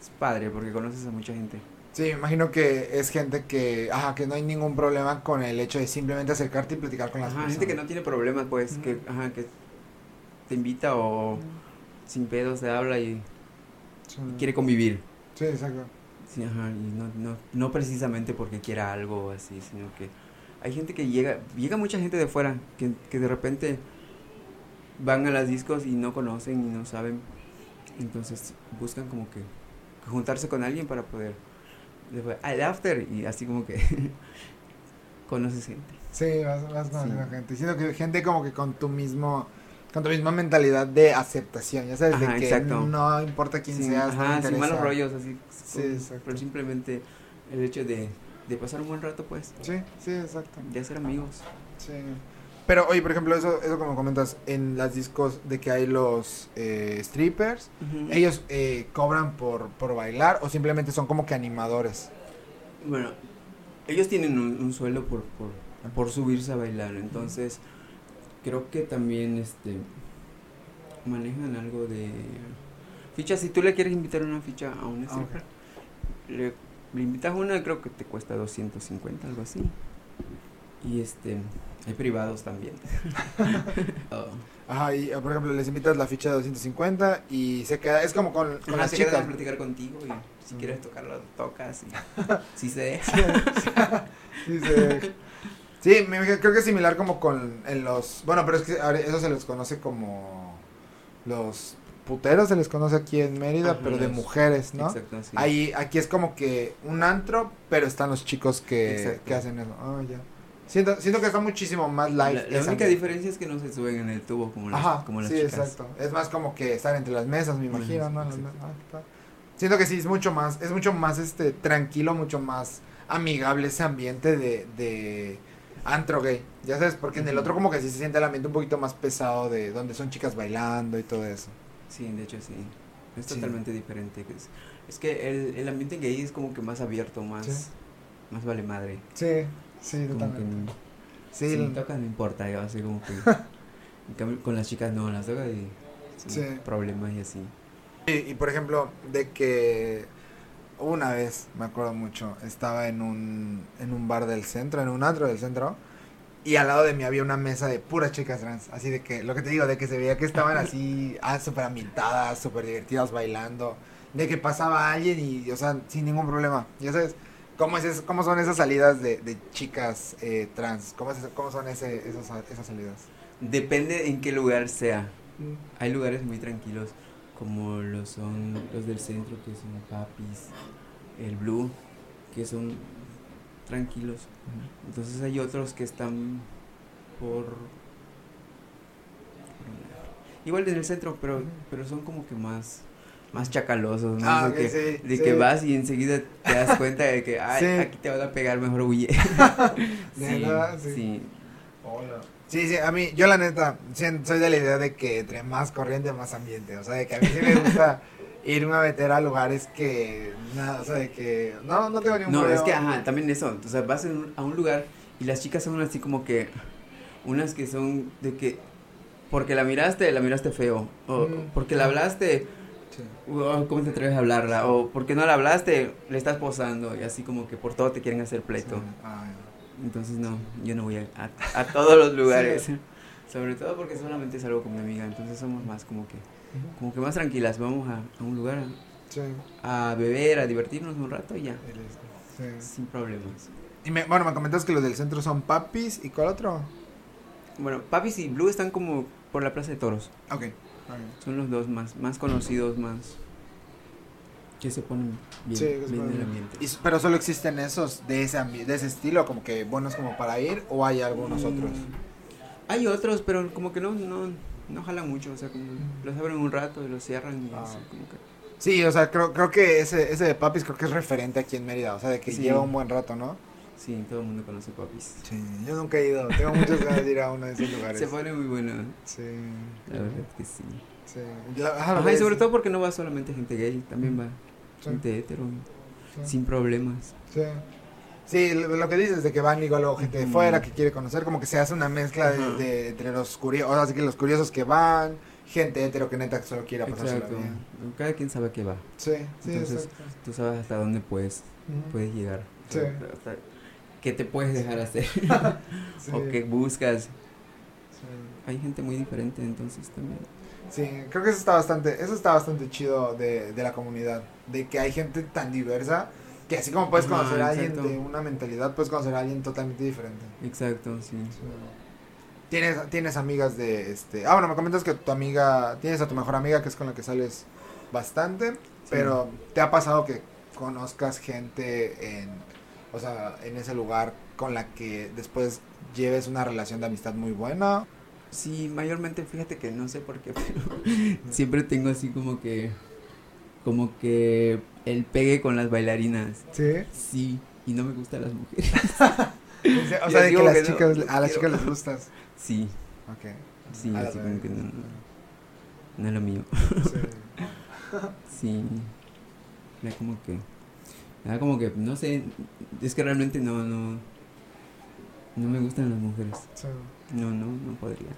es padre porque conoces a mucha gente. Sí, me imagino que es gente que, ajá, que no hay ningún problema con el hecho de simplemente acercarte y platicar con las Ajá, personas. gente que no tiene problemas, pues, que, ajá, que te invita o sin pedos se habla y Sí. quiere convivir. Sí, exacto. Sí, ajá, y no, no, no precisamente porque quiera algo así, sino que hay gente que llega, llega mucha gente de fuera, que, que de repente van a las discos y no conocen y no saben, entonces buscan como que juntarse con alguien para poder, después, al after, y así como que conoces gente. Sí, vas, vas conociendo Sí. gente. Siento que gente como que con tu mismo, con tu misma mentalidad de aceptación, ya sabes, Ajá, de que exacto. no importa quién Sin- seas, no ajá, sin malos rollos, así, Sí, con- exacto. pero simplemente el hecho de, de pasar un buen rato, pues, Sí, sí, exacto. de hacer amigos. Sí. Pero, oye, por ejemplo, eso, eso como comentas, en las discos de que hay los eh, strippers, ellos eh, cobran por, por bailar o simplemente son como que animadores. Bueno, ellos tienen un, un sueldo por, por, por subirse a bailar, entonces creo que también este manejan algo de ficha. Si tú le quieres invitar una ficha a un Ah, stripper, le, le invitas una, creo que te cuesta 250, algo así. Y este, hay privados también. Oh. Ajá, y por ejemplo, les invitas la ficha de 250 y se queda, es como con, con Ajá, las se chicas. platicar contigo y si Mm. quieres tocarlo, tocas. Y, si se deja. Sí, se- sí, me creo que es similar como con en los, bueno, pero es que ahora eso se les conoce como los puteros, se les conoce aquí en Mérida, Ajá, pero de mujeres, ¿no? Exacto, sí. Ahí, aquí es como que un antro, pero están los chicos que, que hacen eso. Ah, ya. Siento, siento que está muchísimo más live. La, única ambiente. diferencia es que no se suben en el tubo como las, Ajá, como las sí, chicas. exacto. Es más como que estar entre las mesas, me imagino. Ah. Siento que sí, es mucho más, es mucho más este tranquilo, mucho más amigable ese ambiente de, de antro gay. Ya sabes, porque en el otro como que sí se siente el ambiente un poquito más pesado de donde son chicas bailando y todo eso. Sí, de hecho sí. Es Sí. totalmente diferente. Es, es que el, el ambiente gay es como que más abierto, más, Sí. más vale madre. Sí, sí, no- Sí, si el- tocas no importa, así como que... en cambio, con las chicas no, las tocas y... Sí. Problemas y así. Y, y, por ejemplo, de que una vez, me acuerdo mucho, estaba en un, en un bar del centro, en un antro del centro, y al lado de mí había una mesa de puras chicas trans. Así de que, lo que te digo, de que se veía que estaban así, ah, súper ambientadas, súper divertidas bailando. De que pasaba alguien y, o sea, sin ningún problema. Ya sabes, ¿cómo, es eso- cómo son esas salidas de, de chicas eh, trans? ¿Cómo, es cómo son ese, esos, esas salidas? Depende en qué lugar sea. Hay lugares muy tranquilos, como lo son los del centro, que son Papis, el Blue, que son tranquilos. Entonces hay otros que están por... Igual en el centro, pero, pero son como que más, más chacalosos, ¿no? Ah, de que, sí, de sí. que vas y enseguida te das cuenta de que, ay, Sí. aquí te van a pegar, mejor huye. De verdad, sí. sí. Sí, sí, a mí, yo la neta, soy de la idea de que entre más corriente, más ambiente. O sea, de que a mí sí me gusta irme a meter a lugares que, nada, o sea, de que, no, no tengo ningún No, problema. es que, ajá, también eso. O sea, vas en un- a un lugar y las chicas son así como que. Unas que son de que. Porque la miraste, la miraste feo. O Mm. porque la hablaste, Sí. ¿cómo te atreves a hablarla? O porque no la hablaste, le estás posando. Y así como que por todo te quieren hacer pleito. Sí. Ah, Entonces, no, yo no voy a, a, a todos los lugares. Sobre todo porque solamente salgo con mi amiga. Entonces somos más como que. Como que más tranquilas. Vamos a, a un lugar a, beber, a divertirnos un rato y ya. Sin problemas. Y me, bueno, me comentas que los del centro son papis y cuál otro? Bueno, Papis y Blue están como por la Plaza de Toros. Ok. Son los dos más, más conocidos, más que se ponen bien, Sí, en el bien. ambiente. Y pero solo existen esos de ese de ese estilo, como que buenos como para ir, o hay algunos Mm, otros. Hay otros, pero como que no, no, no jalan mucho, o sea, como los abren un rato y los cierran y Ah. así, como que... Sí, o sea, creo, creo que ese, ese de papis creo que es referente aquí en Mérida, o sea, de que Sí. lleva un buen rato, ¿no? Sí, todo el mundo conoce Papis. Sí, yo nunca he ido, tengo muchas ganas de ir a uno de esos lugares. Se pone muy bueno, Sí. la verdad que sí. Sí. La- ajá, y sobre todo porque no va solamente gente gay, también va Sí, gente hetero, sí, sin problemas. sí. Sí, lo que dices de que van igual luego gente de fuera que quiere conocer, como que se hace una mezcla de, de- entre los curiosos, así que los curiosos que van, gente hetero que neta que solo quiere Exacto. bien. Cada quien sabe a qué va. Sí, sí, Entonces, exacto. Tú sabes hasta dónde puedes, Ujú. puedes llegar. Sí. Hasta qué te puedes dejar hacer. Sí, o qué buscas. sí. Hay gente muy diferente, entonces también. Sí, creo que eso está bastante, eso está bastante chido de, de la comunidad, de que hay gente tan diversa Que así como puedes conocer a alguien de una mentalidad, puedes conocer a alguien totalmente diferente. Exacto, sí. Tienes, tienes amigas de este. Ah, bueno, me comentas que tu amiga. Tienes a tu mejor amiga que es con la que sales bastante. Pero ¿te ha pasado que conozcas gente en. O sea, en ese lugar con la que después lleves una relación de amistad muy buena? Sí, mayormente, fíjate que no sé por qué, pero siempre tengo así como que, como que el pegue con las bailarinas. Sí. Sí, y no me gustan las mujeres. O sea, de que las que chicas, no a las chicas les gustas. Sí, Ok. sí, A la así como que no, no, no es lo mío. Sí. Sí, era como que, era como que, no sé, es que realmente no, no, no me gustan las mujeres. Sí. No, no, no podría.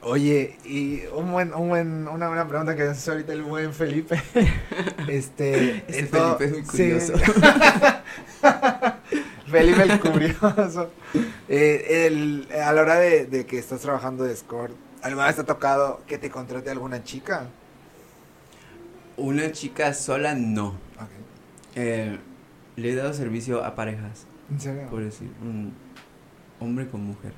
Oye, y un buen, un buen, una buena pregunta que hace ahorita el buen Felipe. Este, Este Felipe es muy sí. curioso. Felipe el curioso. Eh, el, a la hora de, de que estás trabajando de escort, ¿alguna vez te ha tocado que te contrate alguna chica? Una chica sola, no. Ok. Eh, le he dado servicio a parejas, ¿En serio? por decir, un hombre con mujer.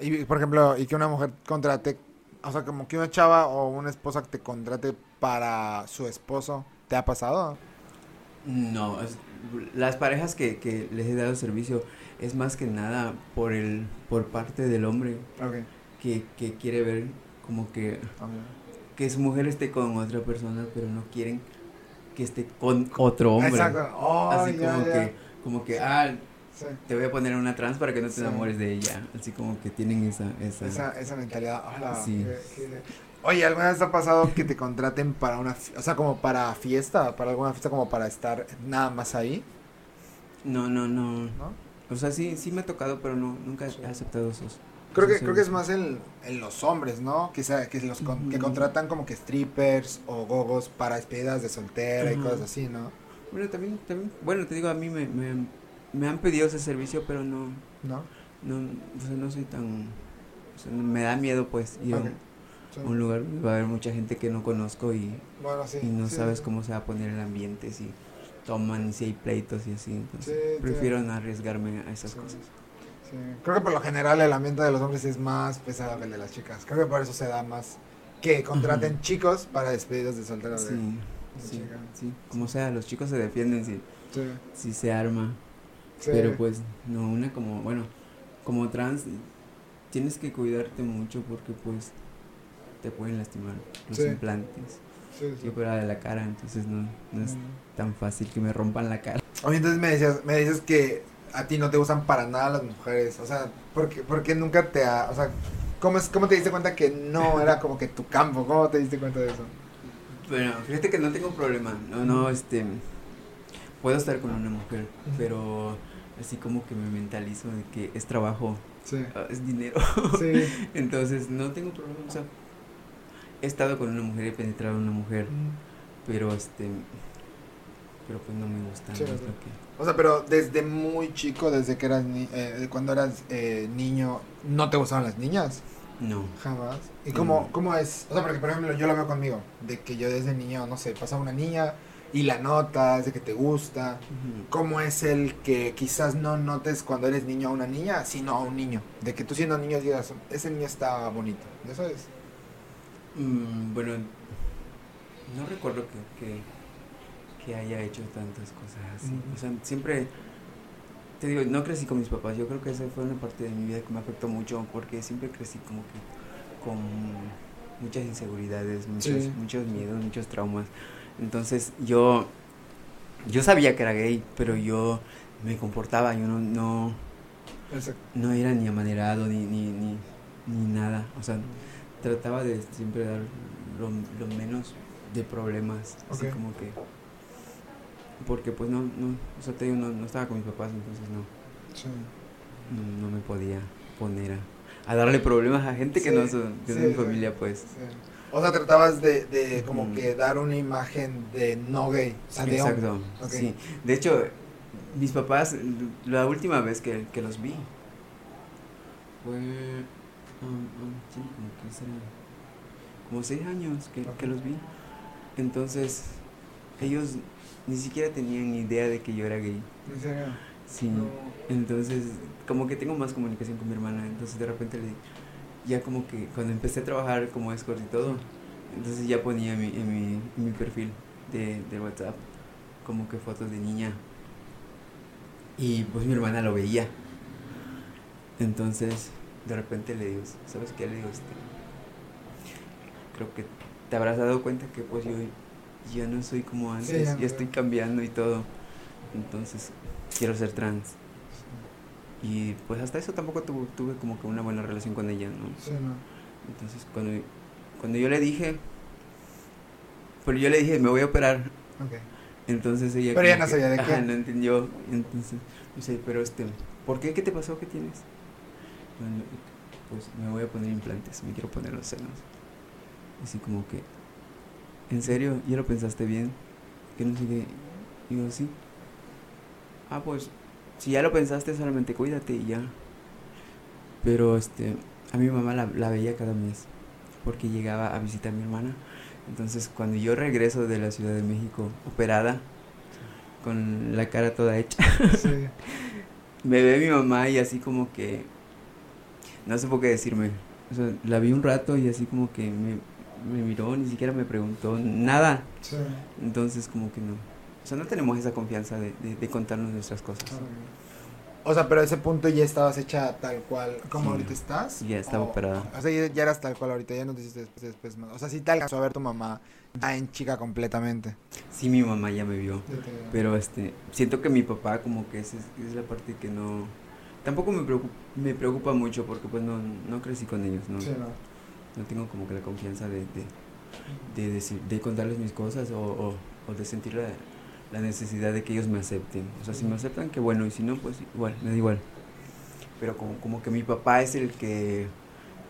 Y, por ejemplo, y que una mujer contrate, o sea, como que una chava o una esposa te contrate para su esposo, ¿te ha pasado? No, es- las parejas que, que les he dado servicio es más que nada por el por parte del hombre Ok. que, que quiere ver como que, que su mujer esté con otra persona, pero no quieren que esté con otro hombre. Exacto. Oh, Así ya, como ya. que, como que, ah, Sí. te voy a poner una trans para que no te Sí. enamores de ella. Así como que tienen esa, esa, Esa, esa mentalidad. hola, Sí. qué- qué- Oye, ¿alguna vez ha pasado que te contraten para una, o sea, como para fiesta, para alguna fiesta como para estar nada más ahí, No, no, no. ¿no? O sea, sí, sí me ha tocado, pero no, nunca he aceptado esos. Creo que, creo que es más en, en los hombres, ¿no? Sea, que, los con- que contratan como que strippers o gogos para despedidas de soltera y cosas así, ¿no? Bueno, también, también, bueno, te digo, a mí me, me, me han pedido ese servicio, pero no, ¿No? no, o sea, no soy tan, o sea, me da miedo pues ir a un- Sí. a un lugar donde va a haber mucha gente que no conozco y, Bueno, y no sabes cómo se va a poner el ambiente, si toman, si hay pleitos y así, entonces prefiero no arriesgarme a esas Sí. cosas. Sí. Creo que por lo general el ambiente de los hombres es más pesado que el de las chicas. Creo que por eso se da más que contraten chicos para despedidas de soltera. de- Sí, de sí, chica. sí, como sea, los chicos se defienden si, Sí. si se arma. Sí. Pero pues, no, una como, bueno, como trans, tienes que cuidarte mucho porque pues te pueden lastimar los Sí. implantes. Sí, sí. Yo fuera de la cara, entonces no, no es tan fácil que me rompan la cara. Oye, entonces me decías, me dices que a ti no te gustan para nada las mujeres. O sea, ¿por qué, por qué nunca te ha, o sea, ¿cómo, es, ¿cómo te diste cuenta que no era como que tu campo? ¿Cómo te diste cuenta de eso? Bueno, fíjate que no tengo problema, no, no, este, puedo estar con una mujer, pero así como que me mentalizo de que es trabajo, Sí. ah, es dinero, Sí. entonces no tengo problema, o sea, he estado con una mujer, he penetrado a una mujer, pero este, pero pues no me gusta, Sí, no O sea, pero desde muy chico, desde que eras ni- eh, cuando eras eh, niño, ¿no te gustaban las niñas? no. Jamás. ¿Y cómo, Mm. cómo es? O sea, porque por ejemplo yo lo veo conmigo, de que yo desde niño, no sé, pasa una niña y la notas, de que te gusta. ¿Cómo es el que quizás no notes cuando eres niño a una niña, sino a un niño? De que tú siendo niño digas, ese niño está bonito. ¿Eso es? Mm, bueno, no recuerdo que, que, que haya hecho tantas cosas así. O sea, siempre, te digo, no crecí con mis papás. Yo creo que esa fue una parte de mi vida que me afectó mucho porque siempre crecí como que con muchas inseguridades, muchos, Sí. muchos miedos, muchos traumas. Entonces yo, yo sabía que era gay, pero yo me comportaba, yo no, no, Exacto. no era ni amanerado ni, ni, ni, ni nada. O sea, trataba de siempre dar lo, lo menos de problemas. Así como que. Porque pues no, no, o sea, te digo, no, no estaba con mis papás, entonces no, Sí. no, no me podía poner a, a darle problemas a gente que Sí, no sí, es mi sí. familia, pues. O sea, tratabas de, de como que dar una imagen de no gay. O sea, de. Exacto, Ok. sí. De hecho, mis papás, la última vez que, que los vi fue. um, um, sí, como que será. Como seis años que, que los vi. Entonces, ellos ni siquiera tenían ni idea de que yo era gay. ¿En serio? Sí. Entonces, como que tengo más comunicación con mi hermana. Entonces, de repente, le, ya como que cuando empecé a trabajar como escort y todo, entonces ya ponía en mi, en mi, en mi perfil de, de WhatsApp como que fotos de niña. Y pues mi hermana lo veía. Entonces, de repente le digo, ¿sabes qué? Le digo, este, creo que te habrás dado cuenta que pues yo ya no soy como antes, Sí, ya ya, no. estoy cambiando y todo. Entonces, quiero ser trans. Y pues hasta eso tampoco tuve, tuve como que una buena relación con ella, ¿no? Sí, no. Entonces, cuando, cuando yo le dije, pero yo le dije, me voy a operar. Ok. Entonces ella. Pero ella como no sabía de ajá, qué. no entendió. Entonces, me dice, pero este, ¿por qué? ¿Qué te pasó? ¿Qué tienes? Bueno, pues me voy a poner implantes, me quiero poner los senos. Así como que, ¿en serio? ¿Ya lo pensaste bien? Que no sé qué. Digo, sí. Ah, pues, si ya lo pensaste, solamente cuídate y ya. Pero este, a mi mamá la, la veía cada mes, porque llegaba a visitar a mi hermana. Entonces, cuando yo regreso de la Ciudad de México, operada, con la cara toda hecha, Sí. me ve mi mamá y así como que, no sé por qué decirme. O sea, la vi un rato y así como que me, me miró, ni siquiera me preguntó nada. Sí. Entonces, como que no. O sea, no tenemos esa confianza de, de, de contarnos nuestras cosas. O sea, pero a ese punto ya estabas hecha tal cual como Sí. ahorita estás. Ya estaba O- operada. O sea, ya, ya eras tal cual ahorita, ya no te hiciste después, después más. O sea, sí te alcanzó a ver tu mamá ya en chica completamente. Sí, mi mamá ya me vio. Pero este, siento que mi papá como que esa es, esa es la parte que no... Tampoco me preocupa, me preocupa mucho porque pues no, no crecí con ellos, ¿no? Sí, no. No tengo como que la confianza de, de, de, decir- de contarles mis cosas o, o, o de sentir la, la necesidad de que ellos me acepten. O sea, si me aceptan, qué bueno, y si no, pues igual, me da igual. Pero como, como que mi papá es el que,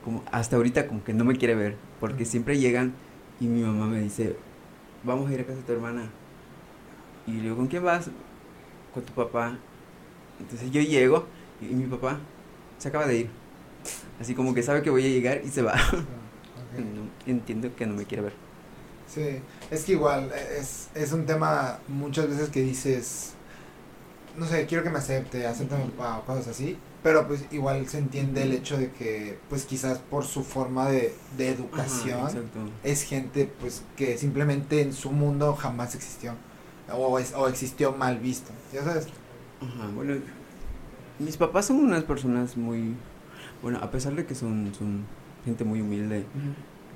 como hasta ahorita como que no me quiere ver, porque siempre llegan y mi mamá me dice, vamos a ir a casa de tu hermana. Y le digo, ¿con quién vas? Con tu papá. Entonces yo llego y, y mi papá se acaba de ir. Así como que sabe que voy a llegar y se va. No, entiendo que no me quiere ver. Sí, es que igual es, es un tema muchas veces que dices, no sé, quiero que me acepte, acéptame papá, o cosas así, pero pues igual se entiende el hecho de que pues quizás por su forma de, de educación Ajá, es gente pues que simplemente en su mundo jamás existió o, es, o existió mal visto, ya sabes. Ajá, bueno, mis papás son unas personas muy, bueno, a pesar de que son, son gente muy humilde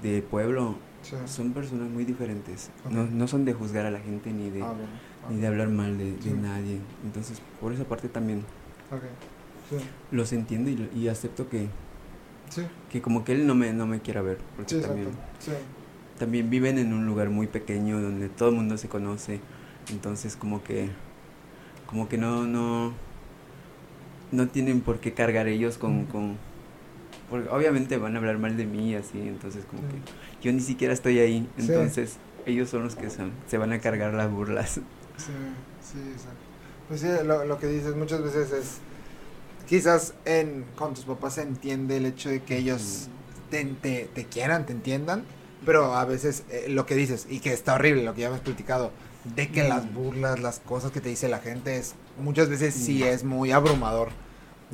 de pueblo, Sí. son personas muy diferentes. No, no son de juzgar a la gente ni de, Ah, bueno, ni de hablar mal de, nadie. Entonces, por esa parte también sí, los entiendo y, y acepto que, que como que él no me, no me quiera ver. Porque sí, también, también viven en un lugar muy pequeño donde todo el mundo se conoce. Entonces, como que, como que no, no, no tienen por qué cargar ellos con, Ujú. con porque obviamente van a hablar mal de mí así, entonces como Sí. que yo ni siquiera estoy ahí, Sí. entonces ellos son los que son, se van a cargar las burlas. Sí, sí, exacto. Pues sí, lo, lo que dices muchas veces es, quizás en, con tus papás se entiende el hecho de que ellos te, te, te quieran, te entiendan, pero a veces eh, lo que dices, y que está horrible, lo que ya me has platicado, de que las Mm. burlas, las cosas que te dice la gente, es muchas veces sí Mm. es muy abrumador.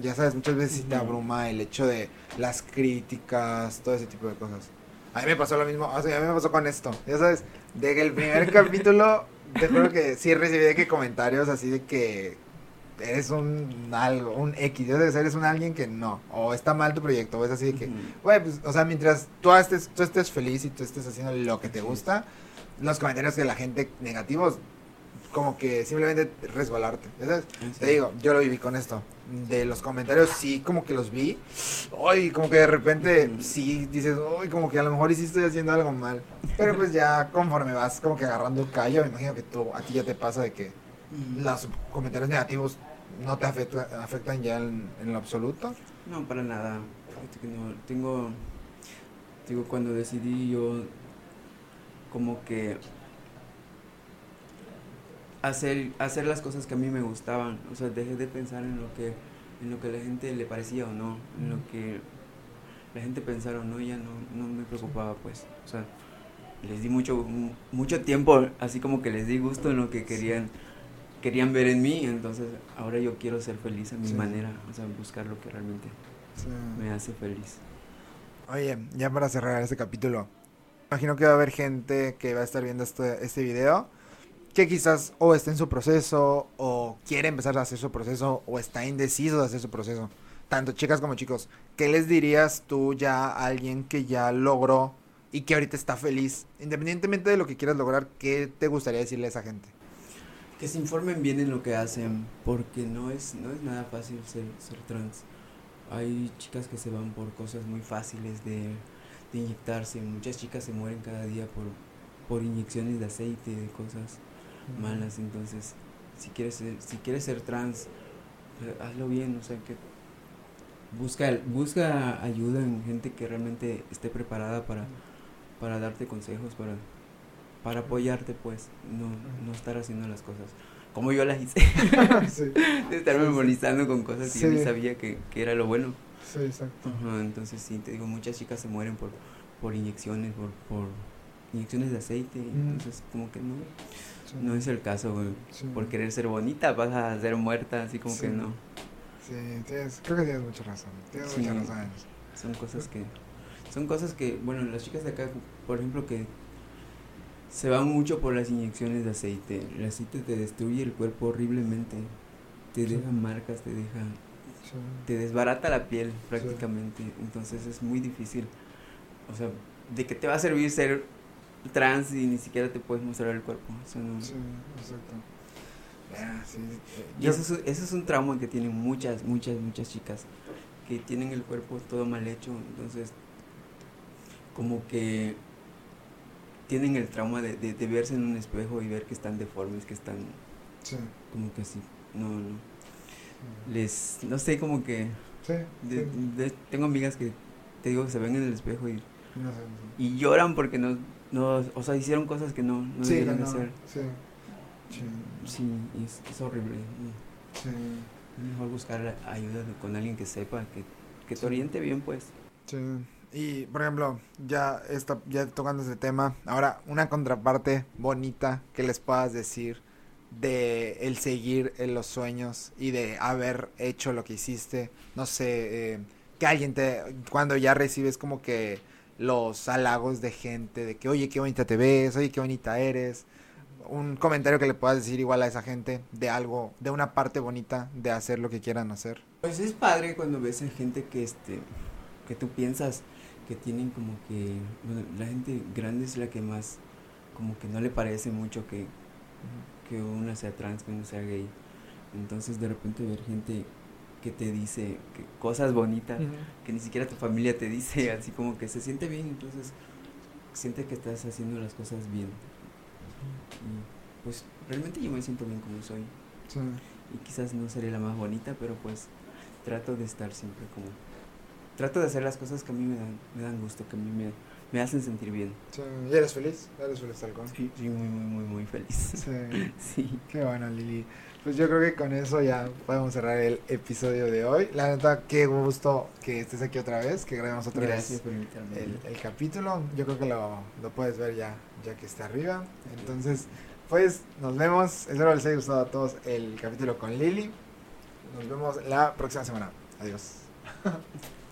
Ya sabes, muchas veces sí te abruma el hecho de las críticas, todo ese tipo de cosas. A mí me pasó lo mismo, o sea, a mí me pasó con esto, ya sabes, de que el primer capítulo, te juro que sí recibí de que comentarios así de que eres un algo, un X, eres un alguien que no, o está mal tu proyecto, o es así de que, güey, pues, o sea, mientras tú estés, tú estés feliz y tú estés haciendo lo que te gusta, los comentarios de la gente negativos, como que simplemente resbalarte, ya sabes. Te digo, yo lo viví con esto. De los comentarios sí como que los vi. Ay, como que de repente sí dices, uy, como que a lo mejor sí estoy haciendo algo mal. Pero pues ya conforme vas como que agarrando callo, me imagino que tú, a ti ya te pasa de que Ujú. los comentarios negativos no te afecta- afectan ya en, en lo absoluto. No, para nada. No, tengo, digo, cuando decidí yo como que hacer, hacer las cosas que a mí me gustaban, o sea, dejé de pensar en lo que, en lo que a la gente le parecía o no, en lo que la gente pensara o no, ya no, no me preocupaba, pues, o sea, les di mucho, mucho tiempo, así como que les di gusto en lo que querían, querían ver en mí, entonces ahora yo quiero ser feliz a mi Sí. manera, o sea, buscar lo que realmente Sí. me hace feliz. Oye, ya para cerrar este capítulo, imagino que va a haber gente que va a estar viendo este, este video que quizás o está en su proceso o quiere empezar a hacer su proceso o está indeciso de hacer su proceso. Tanto chicas como chicos. ¿Qué les dirías tú ya a alguien que ya logró y que ahorita está feliz? Independientemente de lo que quieras lograr, ¿qué te gustaría decirle a esa gente? Que se informen bien en lo que hacen, porque no es, no es nada fácil ser, ser trans. Hay chicas que se van por cosas muy fáciles de, de inyectarse, muchas chicas se mueren cada día por, por inyecciones de aceite, de cosas malas, entonces si quieres ser, si quieres ser trans, eh, hazlo bien, o sea que busca, busca ayuda en gente que realmente esté preparada para, para darte consejos, para, para apoyarte pues, no, no estar haciendo las cosas como yo las hice, sí, de estarme Sí, sí. molestando con cosas que yo ni sabía que, que era lo bueno. sí, exacto. Ajá, entonces sí, te digo, muchas chicas se mueren por, por inyecciones, por, por inyecciones de aceite, Mm. entonces como que no, no es el caso, güey. Sí. Por querer ser bonita vas a ser muerta, así como que no. Sí, tienes, creo que tienes mucha razón. Tienes mucha razón. Son cosas que, son cosas que, bueno, las chicas de acá, por ejemplo, que se van mucho por las inyecciones de aceite. El aceite te destruye el cuerpo horriblemente, te deja marcas, te deja, te desbarata la piel prácticamente. Entonces es muy difícil. O sea, ¿de qué te va a servir ser trans y ni siquiera te puedes mostrar el cuerpo? O sea, no- Sí, exacto. Ah, sí, eh, Y yo- eso es, eso es un trauma que tienen muchas, muchas, muchas chicas que tienen el cuerpo todo mal hecho, entonces como que tienen el trauma de, de- de verse en un espejo y ver que están deformes, que están sí, como que así, no, no, les, no sé, como que, sí, de- tengo amigas que te digo, se ven en el espejo y, no sé, y lloran porque no, no, o sea, hicieron cosas que no, no sí, debieron hacer. sí, sí, es, es horrible. sí, mejor buscar ayuda con alguien que sepa, que, que te oriente bien, pues. sí. Y, por ejemplo, ya está, ya tocando ese tema, ahora una contraparte bonita que les puedas decir de el seguir en los sueños y de haber hecho lo que hiciste, no sé, eh, que alguien te, cuando ya recibes como que los halagos de gente, de que, oye, qué bonita te ves, oye, qué bonita eres, un comentario que le puedas decir igual a esa gente de algo, de una parte bonita de hacer lo que quieran hacer. Pues es padre cuando ves a gente que, este, que tú piensas que tienen como que, bueno, la gente grande es la que más, como que no le parece mucho que, que una sea trans, que uno sea gay. Entonces de repente ver gente que te dice que cosas bonitas que ni siquiera tu familia te dice, así como que se siente bien, entonces siente que estás haciendo las cosas bien. Y pues realmente yo me siento bien como soy. Sí. Y quizás no seré la más bonita, pero pues trato de estar siempre como... Trato de hacer las cosas que a mí me dan, me dan gusto, que a mí me, me hacen sentir bien. Sí. ¿Y eres feliz? ¿Eres feliz tal cual? Sí, sí, muy, muy, muy, muy feliz. Sí. Sí. Qué bueno, Lili. Pues yo creo que con eso ya podemos cerrar el episodio de hoy. La neta, qué gusto que estés aquí otra vez, que grabemos otra Gracias vez por invitarme. el, el capítulo. Yo creo que lo, lo puedes ver ya, ya que está arriba. Entonces, pues nos vemos. Espero les haya gustado a todos el capítulo con Lili. Nos vemos la próxima semana. Adiós.